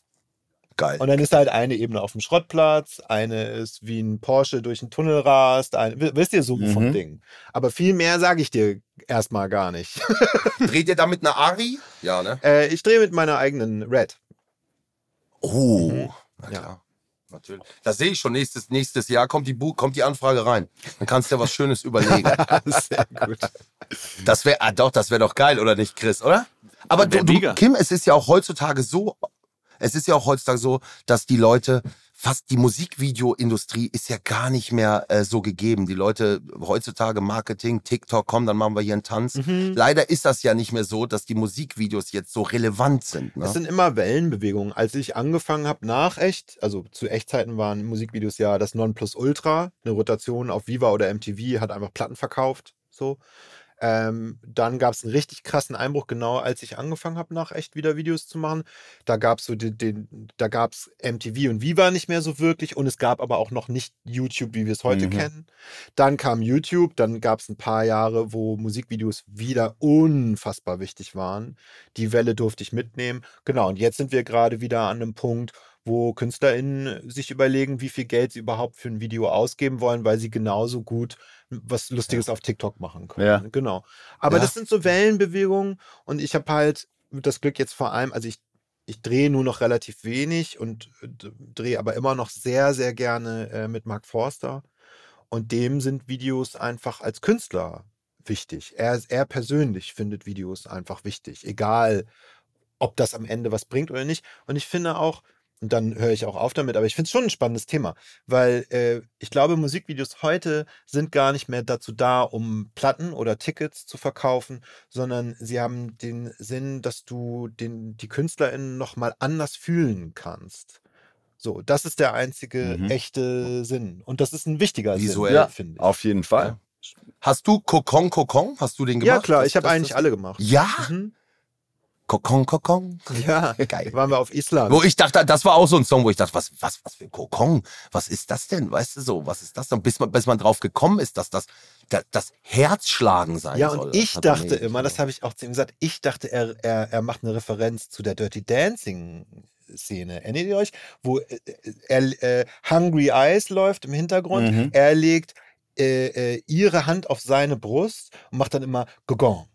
Geil. Und dann ist halt eine Ebene auf dem Schrottplatz, eine ist wie ein Porsche durch einen Tunnel rast, ein, wi- wisst ihr so Mhm. Ding. Aber viel mehr sage ich dir erstmal gar nicht. Dreht ihr da mit einer Ari? Ja, ne? äh, ich drehe mit meiner eigenen Red. Oh, Mhm. na Ja. klar. Natürlich. Das sehe ich schon. Nächstes, nächstes Jahr kommt die, Bu kommt die Anfrage rein. Dann kannst du dir was Schönes überlegen. Sehr gut. Das wäre, ah, doch, das wäre doch geil, oder nicht, Chris, oder? Aber du, du. Kim, es ist ja auch heutzutage so, es ist ja auch heutzutage so, dass die Leute, fast die Musikvideoindustrie ist ja gar nicht mehr äh, so gegeben. Die Leute heutzutage Marketing, TikTok, komm, dann machen wir hier einen Tanz. Mhm. Leider ist das ja nicht mehr so, dass die Musikvideos jetzt so relevant sind. Ne? Das sind immer Wellenbewegungen. Als ich angefangen habe nach echt, also zu Echtzeiten waren Musikvideos ja das Nonplusultra, eine Rotation auf Viva oder MTV, hat einfach Platten verkauft. So. Ähm, dann gab es einen richtig krassen Einbruch, genau als ich angefangen habe, nach echt wieder Videos zu machen. Da gab es so den, den, da gab es MTV und Viva nicht mehr so wirklich und es gab aber auch noch nicht YouTube, wie wir es heute Mhm. kennen. Dann kam YouTube, dann gab es ein paar Jahre, wo Musikvideos wieder unfassbar wichtig waren. Die Welle durfte ich mitnehmen. Genau, und jetzt sind wir gerade wieder an einem Punkt, wo KünstlerInnen sich überlegen, wie viel Geld sie überhaupt für ein Video ausgeben wollen, weil sie genauso gut was Lustiges auf TikTok machen können. Ja. Genau. Aber Ja. das sind so Wellenbewegungen und ich habe halt das Glück jetzt vor allem, also ich, ich drehe nur noch relativ wenig und äh, drehe aber immer noch sehr, sehr gerne äh, mit Mark Forster. Und dem sind Videos einfach als Künstler wichtig. Er, er persönlich findet Videos einfach wichtig, egal ob das am Ende was bringt oder nicht. Und ich finde auch, Und dann höre ich auch auf damit. Aber ich finde es schon ein spannendes Thema, weil äh, ich glaube, Musikvideos heute sind gar nicht mehr dazu da, um Platten oder Tickets zu verkaufen, sondern sie haben den Sinn, dass du den, die KünstlerInnen nochmal anders fühlen kannst. So, das ist der einzige Mhm. echte Sinn. Und das ist ein wichtiger Visuell. Sinn, Ja, finde ich. Auf jeden Fall. Hast du Kokon Kokon? Hast du den gemacht? Ja, klar, ich habe eigentlich das- alle gemacht. Ja? Mhm. Kokon Kokon. Ja, Geil. waren wir auf Island. Wo ich dachte, das war auch so ein Song, wo ich dachte, was, was, was für ein Kokon? Was ist das denn? Weißt du so, was ist das denn? Bis man, bis man drauf gekommen ist, dass das, das, das Herzschlagen sein Ja, soll. und Das ich dachte nicht immer, das habe ich auch zu ihm gesagt, ich dachte, er, er, er macht eine Referenz zu der Dirty Dancing Szene. Erinnert ihr euch? Wo äh, er, äh, Hungry Eyes läuft im Hintergrund. Mhm. Er legt äh, äh, ihre Hand auf seine Brust und macht dann immer Gogong.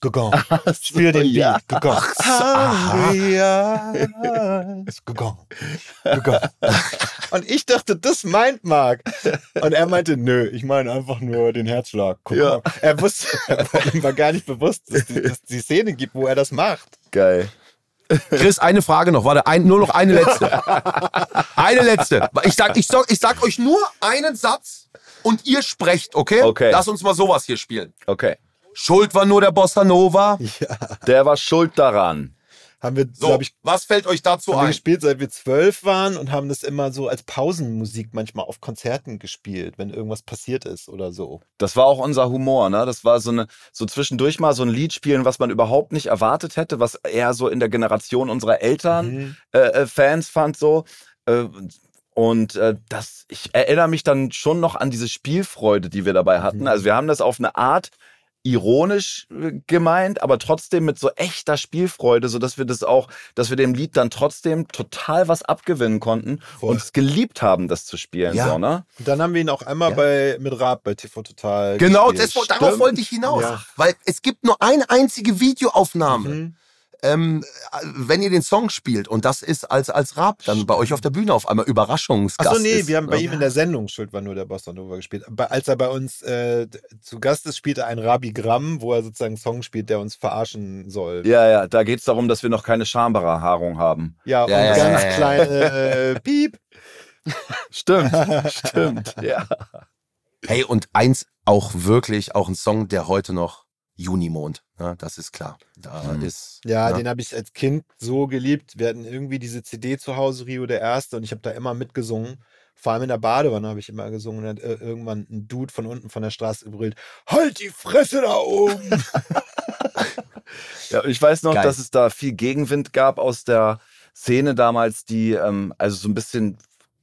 Gogong. Spür den Beat. ja. Gogong. Hungry Eyes. Gogong. Gogong. Und ich dachte, das meint Marc. Und er meinte, nö, ich meine einfach nur den Herzschlag. Guck Ja. mal. Er wusste, ihm war gar nicht bewusst, dass die, dass es die Szene gibt, wo er das macht. Geil. Chris, eine Frage noch. Warte, ein, nur noch eine letzte. eine letzte. Ich sag, ich, sag, ich sag euch nur einen Satz und ihr sprecht, okay? Okay. Lass uns mal sowas hier spielen. Okay. Schuld war nur der Bossa Nova. Der war schuld daran. Haben wir, So, ich, was fällt euch dazu haben wir ein? gespielt, seit wir zwölf waren und haben das immer so als Pausenmusik manchmal auf Konzerten gespielt, wenn irgendwas passiert ist oder so. Das war auch unser Humor, ne? Das war so eine, so zwischendurch mal so ein Lied spielen, was man überhaupt nicht erwartet hätte, was eher so in der Generation unserer Eltern Mhm. äh, äh, Fans fand so. Äh, und äh, das, ich erinnere mich dann schon noch an diese Spielfreude, die wir dabei hatten. Mhm. Also wir haben das auf eine Art ironisch äh, gemeint, aber trotzdem mit so echter Spielfreude, so dass wir das auch, dass wir dem Lied dann trotzdem total was abgewinnen konnten Voll. und es geliebt haben, das zu spielen. Ja. So, ne? Und dann haben wir ihn auch einmal Ja. bei, mit Raab bei TV Total Genau, gespielt. das, darauf wollte ich hinaus. Ja. Weil es gibt nur eine einzige Videoaufnahme, Mhm. Ähm, wenn ihr den Song spielt. Und das ist als, als Rap dann bei euch auf der Bühne auf einmal Überraschungsgast Achso, nee, ist, wir haben bei ne? ihm in der Sendung Schuld war nur der Bossa Nova gespielt. Als er bei uns äh, zu Gast ist, spielt er ein Rabigramm, wo er sozusagen einen Song spielt, der uns verarschen soll. Ja, ja, da geht es darum, dass wir noch keine Schambehaarung haben. Ja, Ja, und ja, ganz ja, ja. kleine äh, Piep. Stimmt, stimmt. Ja. Hey, und eins auch wirklich, auch ein Song, der heute noch Junimond, ne, das ist klar. Da Mhm. ist. Ja, ne? den habe ich als Kind so geliebt. Wir hatten irgendwie diese CD zu Hause, Rio der Erste, und ich habe da immer mitgesungen. Vor allem in der Badewanne habe ich immer gesungen. Und dann hat äh, irgendwann ein Dude von unten von der Straße gebrüllt: Halt die Fresse da oben! ja, ich weiß noch, Geil. dass es da viel Gegenwind gab aus der Szene damals, die, ähm, also so ein bisschen,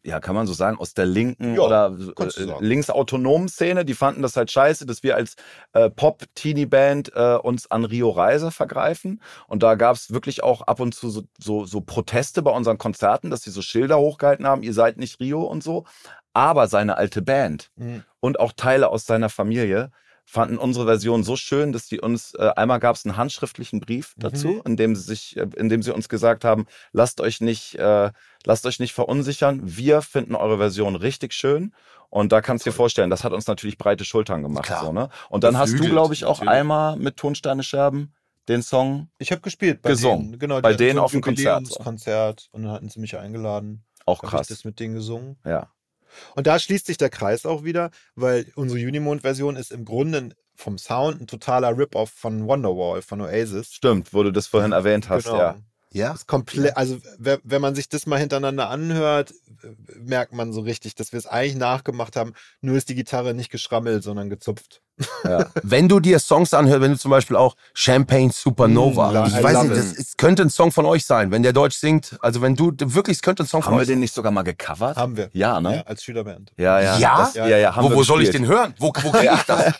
ja, kann man so sagen, aus der linken Ja, oder äh, linksautonomen Szene, die fanden das halt scheiße, dass wir als äh, Pop-Teenie-Band äh, uns an Rio Reise vergreifen. Und da gab es wirklich auch ab und zu so, so, so Proteste bei unseren Konzerten, dass sie so Schilder hochgehalten haben, ihr seid nicht Rio und so. Aber seine alte Band Mhm. und auch Teile aus seiner Familie fanden unsere Version so schön, dass sie uns, äh, einmal gab es einen handschriftlichen Brief dazu, Mhm. in dem sie sich, äh, in dem sie uns gesagt haben, lasst euch nicht, äh, lasst euch nicht verunsichern, wir finden eure Version richtig schön. Und da kannst du dir vorstellen, das hat uns natürlich breite Schultern gemacht. Klar. So, ne? Und dann hast du, glaube ich, auch natürlich. einmal mit Tonsteine Scherben den Song Ich habe gespielt bei Gesungen. denen. Genau, Bei denen so auf dem Konzert. Jubiläumskonzert und dann hatten sie mich eingeladen. auch Habe ich krass. das mit denen gesungen. Ja. Und da schließt sich der Kreis auch wieder, weil unsere Unimond-Version ist im Grunde vom Sound ein totaler Rip-Off von Wonderwall, von Oasis. Stimmt, wo du das vorhin erwähnt hast, Genau. ja. Ja. Ist komplett, also wenn man sich das mal hintereinander anhört, merkt man so richtig, dass wir es eigentlich nachgemacht haben. Nur ist die Gitarre nicht geschrammelt, sondern gezupft. Ja. Wenn du dir Songs anhörst, wenn du zum Beispiel auch Champagne Supernova, Mm, ich weiß nicht, it. das ist, könnte ein Song von euch sein, wenn der Deutsch singt. Also wenn du wirklich, es könnte ein Song Haben von wir euch den nicht sogar mal gecovert? Haben wir. Ja, Ja, ne? als Schülerband. Ja, ja. Ja? Das, ja, ja. haben Wo, wir wo soll ich den hören? Wo, wo kriege ich das?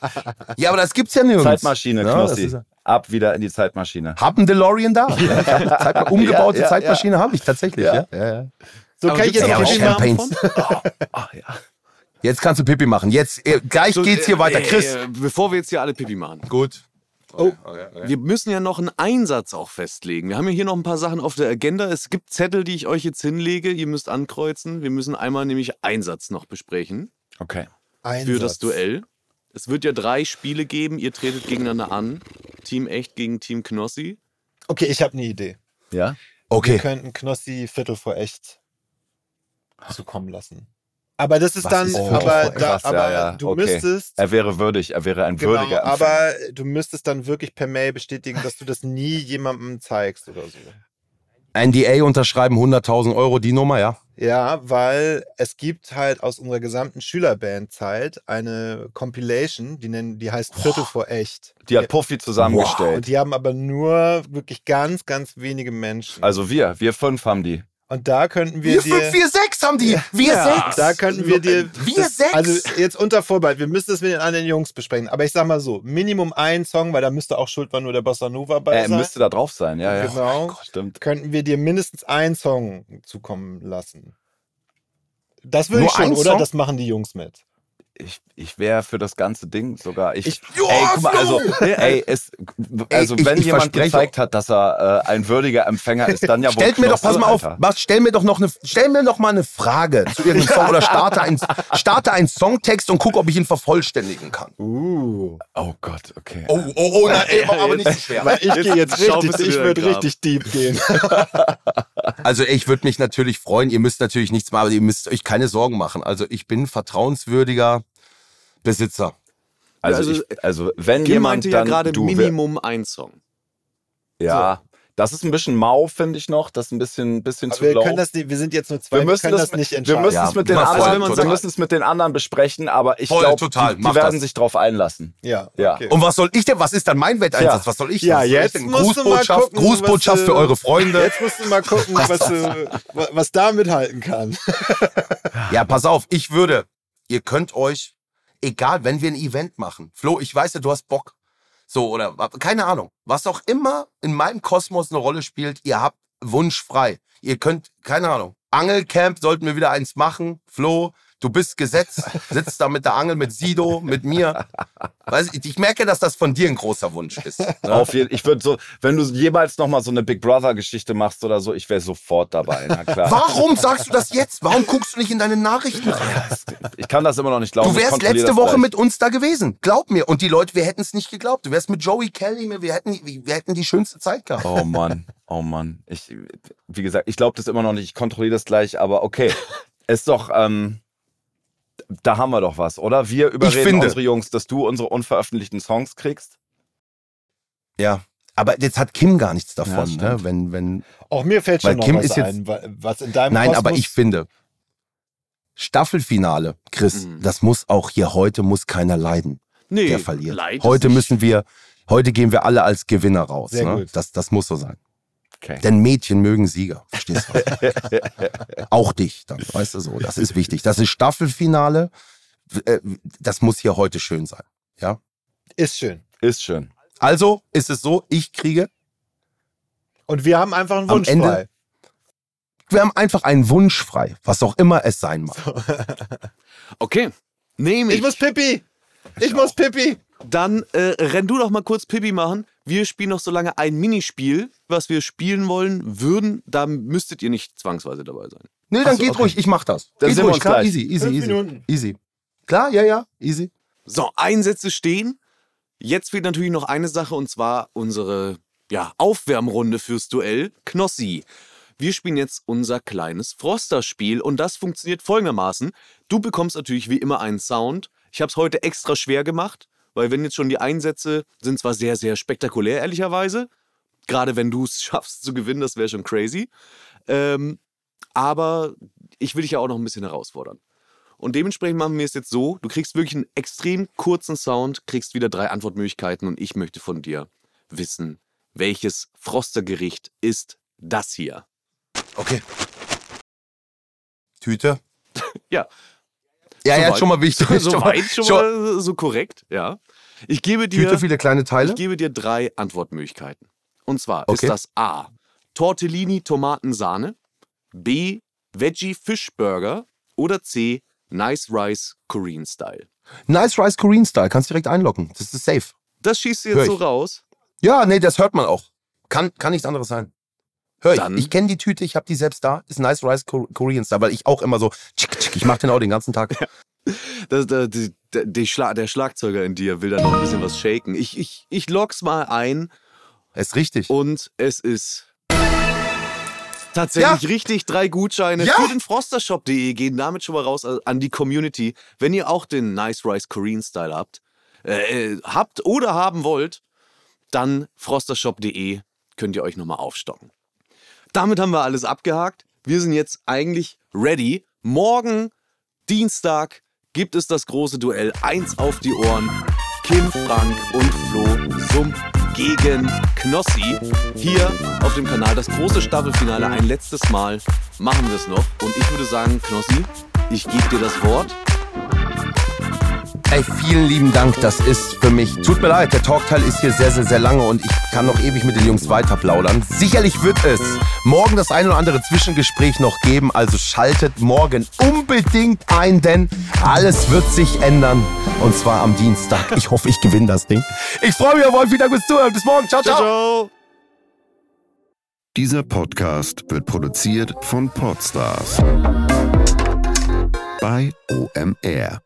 ja, aber das gibt's ja nirgends. Zeitmaschine, Ja, Knossi. Ab wieder in die Zeitmaschine. Hab einen DeLorean da. Zeit, umgebaute Ja, ja, Zeitmaschine habe ich tatsächlich. Ja. Ja. Ja, ja. So, Aber kann ich jetzt ja auch? Champagnes. Ah, ja. Jetzt kannst du Pipi machen. Jetzt, äh, gleich geht's hier äh, weiter. äh, Chris. äh, bevor wir jetzt hier alle Pipi machen. Gut. Oh. Wir müssen ja noch einen Einsatz auch festlegen. Wir haben ja hier noch ein paar Sachen auf der Agenda. Es gibt Zettel, die ich euch jetzt hinlege. Ihr müsst ankreuzen. Wir müssen einmal nämlich Einsatz noch besprechen Okay. für das Einsatz. Duell. Es wird ja drei Spiele geben. Ihr tretet gegeneinander an. Team Echt gegen Team Knossi. Okay, ich habe eine Idee. Ja? Okay. wir könnten Knossi Viertel vor echt zukommen lassen. Aber das ist Was dann, ist aber, da, echt? aber Ja, ja, du okay. müsstest, Er wäre würdig, er wäre ein genau, würdiger Empfänger. aber du müsstest dann wirklich per Mail bestätigen, dass du das nie jemandem zeigst oder so. NDA unterschreiben 100.000 Euro, die Nummer, ja? Ja, weil es gibt halt aus unserer gesamten Schülerbandzeit eine Compilation, die nennen, die heißt Viertel vor echt. Die hat Puffy zusammengestellt. Und die haben aber nur wirklich ganz, ganz wenige Menschen. Also wir, wir fünf haben die. Und da könnten wir Wir dir. fünf, wir sechs haben die. Wir Ja, sechs. Da könnten wir dir. Wir das, sechs? Also jetzt unter Vorbehalt, wir müssen das mit den anderen Jungs besprechen. Aber ich sag mal so: Minimum ein Song, weil da müsste auch Schuld war nur der Bossa Nova bei Er sein. müsste da drauf sein, ja, ja. Genau. Stimmt. Könnten wir dir mindestens einen Song zukommen lassen. Das will Nur ich schon, oder? Song? Das machen die Jungs mit. Ich, ich wäre für das ganze Ding sogar. Ich, Ich- ey, guck mal, also, ey, es, also ich- wenn ich jemand verspreche- gezeigt hat, dass er äh, ein würdiger Empfänger ist, dann ja wohl Stellt mir doch, pass mal auf, was, stell mir doch noch eine, stell mir doch mal eine Frage zu irgendeinem Song oder starte einen, starte einen Songtext und guck, ob ich ihn vervollständigen kann. Uh. Oh Gott, okay. Oh, oh, oh, nein, ey, aber nicht so schwer. Weil ich gehe jetzt richtig, ich würde richtig deep gehen. Also ich würde mich natürlich freuen, ihr müsst natürlich nichts machen, aber ihr müsst euch keine Sorgen machen. Also ich bin vertrauenswürdiger Besitzer. Also, Also, ich, also wenn Kim jemand meinte ja dann gerade du, wer- Minimum ein Song. Ja, das ist ein bisschen mau, finde ich noch. Das ist ein bisschen, bisschen Aber zu wir low. können das nicht, wir sind jetzt nur zwei, wir wir, müssen können das, das, nicht wir entscheiden. müssen Ja, es mit den anderen, total. wir müssen es mit den anderen besprechen, aber ich Voll, glaube, total, die, die werden das. sich drauf einlassen. ja, Ja. okay. Und was soll ich denn? Was ist dann mein Wetteinsatz? Ja. Was soll ich? Ja, jetzt denn? du mal Grußbotschaft, gucken, Grußbotschaft was, für äh, eure Freunde. Jetzt musst du mal gucken, was, du, wa- was da mithalten kann. Ja, pass auf, ich würde, ihr könnt euch, egal, wenn wir ein Event machen, Flo, ich weiß ja, du hast Bock. So, oder keine Ahnung, was auch immer in meinem Kosmos eine Rolle spielt, ihr habt Wunsch frei. Ihr könnt, keine Ahnung, Angelcamp sollten wir wieder eins machen. Flo, du bist gesetzt, sitzt da mit der Angel, mit Sido, mit mir. Weiß ich, ich merke, dass das von dir ein großer Wunsch ist. Ne? Auf jeden, ich würde so, wenn du jemals noch mal so eine Big Brother Geschichte machst oder so, ich wäre sofort dabei. Na klar. Warum sagst du das jetzt? Warum guckst du nicht in deine Nachrichten rein? Ich kann das immer noch nicht glauben. Du wärst letzte Woche gleich. mit uns da gewesen. Glaub mir. Und die Leute, wir hätten es nicht geglaubt. Du wärst mit Joey Kelly, wir hätten, wir hätten die schönste Zeit gehabt. Oh Mann, oh Mann. Ich, wie gesagt, ich glaube das immer noch nicht. Ich kontrolliere das gleich, aber okay. Ist doch, ähm, da haben wir doch was, oder? Wir überreden finde- unsere Jungs, dass du unsere unveröffentlichten Songs kriegst. Ja. Aber jetzt hat Kim gar nichts Ja, davon, stimmt. ne? Wenn, wenn. Auch mir fällt schon noch Kim was ist jetzt- ein, wa- was in deinem Nein, Kosmos aber ich finde, Staffelfinale, Chris, Mhm. das muss auch hier heute muss keiner leiden, Nee, der verliert. Heute müssen wir, heute gehen wir alle als Gewinner raus. Sehr ne? gut. Das, das muss so sein. Okay. Denn Mädchen mögen Sieger, verstehst du? auch dich dann, weißt du so. Das ist wichtig. Das ist Staffelfinale. Äh, Das muss hier heute schön sein. Ja. ist schön. Ist schön. Also ist es so, ich kriege, Und wir haben einfach einen Wunsch Ende- frei. wir haben einfach einen Wunsch frei, was auch immer es sein mag. Okay. Nehme ich. Ich muss Pippi. Ich muss Pippi. Dann äh, renn du doch mal kurz Pipi machen. Wir spielen noch so lange ein Minispiel, was wir spielen wollen würden. Da müsstet ihr nicht zwangsweise dabei sein. Nee, dann so, geht okay. ruhig, ich mach das. Dann geht wir ruhig, uns klar, gleich. easy, easy, Fünf easy. Minuten. Easy. Klar, ja, ja, easy. So, Einsätze stehen. Jetzt fehlt natürlich noch eine Sache und zwar unsere ja, Aufwärmrunde fürs Duell. Knossi. Wir spielen jetzt unser kleines Froster-Spiel und das funktioniert folgendermaßen. Du bekommst natürlich wie immer einen Sound. Ich habe es heute extra schwer gemacht, weil wenn jetzt schon die Einsätze sind zwar sehr, sehr spektakulär, ehrlicherweise. Gerade wenn du es schaffst zu gewinnen, das wäre schon crazy. Ähm, aber ich will dich ja auch noch ein bisschen herausfordern. Und dementsprechend machen wir es jetzt so, du kriegst wirklich einen extrem kurzen Sound, kriegst wieder drei Antwortmöglichkeiten und ich möchte von dir wissen, welches Frostergericht ist das hier? Okay. Tüte. Ja. Ja, ja, Soweit. schon mal wichtig. So, so weit schon mal so korrekt, ja. Ich gebe dir, Tüte, viele kleine Teile. ich gebe dir drei Antwortmöglichkeiten. Und zwar Okay. ist das A. Tortellini Tomatensahne, B. Veggie Fischburger oder C. Nice Rice Korean Style. Nice Rice Korean Style, kannst direkt einloggen. Das ist safe. Das schießt du jetzt so raus. Ja, nee, das hört man auch. Kann, kann nichts anderes sein. Hör ich. Dann- Ich kenne die Tüte, ich habe die selbst da. Ist Nice Rice Ko- Korean Style, weil ich auch immer so, tschick, tschick, ich mache den auch den ganzen Tag. Das, das, die, der, die Schla der Schlagzeuger in dir will da noch ein bisschen was shaken. Ich, ich, ich log's mal ein Ist richtig. und es ist Tatsächlich richtig, drei Gutscheine Ja. für den frostershop.de gehen damit schon mal raus äh, an die Community. Wenn ihr auch den Nice Rice Korean Style habt, äh, äh, habt oder haben wollt, dann frostershop.de könnt ihr euch nochmal aufstocken. Damit haben wir alles abgehakt. Wir sind jetzt eigentlich ready. Morgen, Dienstag, gibt es das große Duell. Eins auf die Ohren. Kim Frank und Flo Sump gegen Knossi. Hier auf dem Kanal das große Staffelfinale. Ein letztes Mal machen wir es noch. Und ich würde sagen, Knossi, ich gebe dir das Wort. Ey, vielen lieben Dank. Das ist für mich. Tut mir leid, der Talkteil ist hier sehr, sehr, sehr lange und ich kann noch ewig mit den Jungs weiter plaudern. Sicherlich wird es morgen das ein oder andere Zwischengespräch noch geben. Also schaltet morgen unbedingt ein, denn alles wird sich ändern. Und zwar am Dienstag. Ich hoffe, ich gewinne das Ding. Ich freue mich auf euch. Vielen Dank fürs Zuhören. Bis morgen. ciao. ciao. ciao. Dieser Podcast wird produziert von Podstars bei OMR.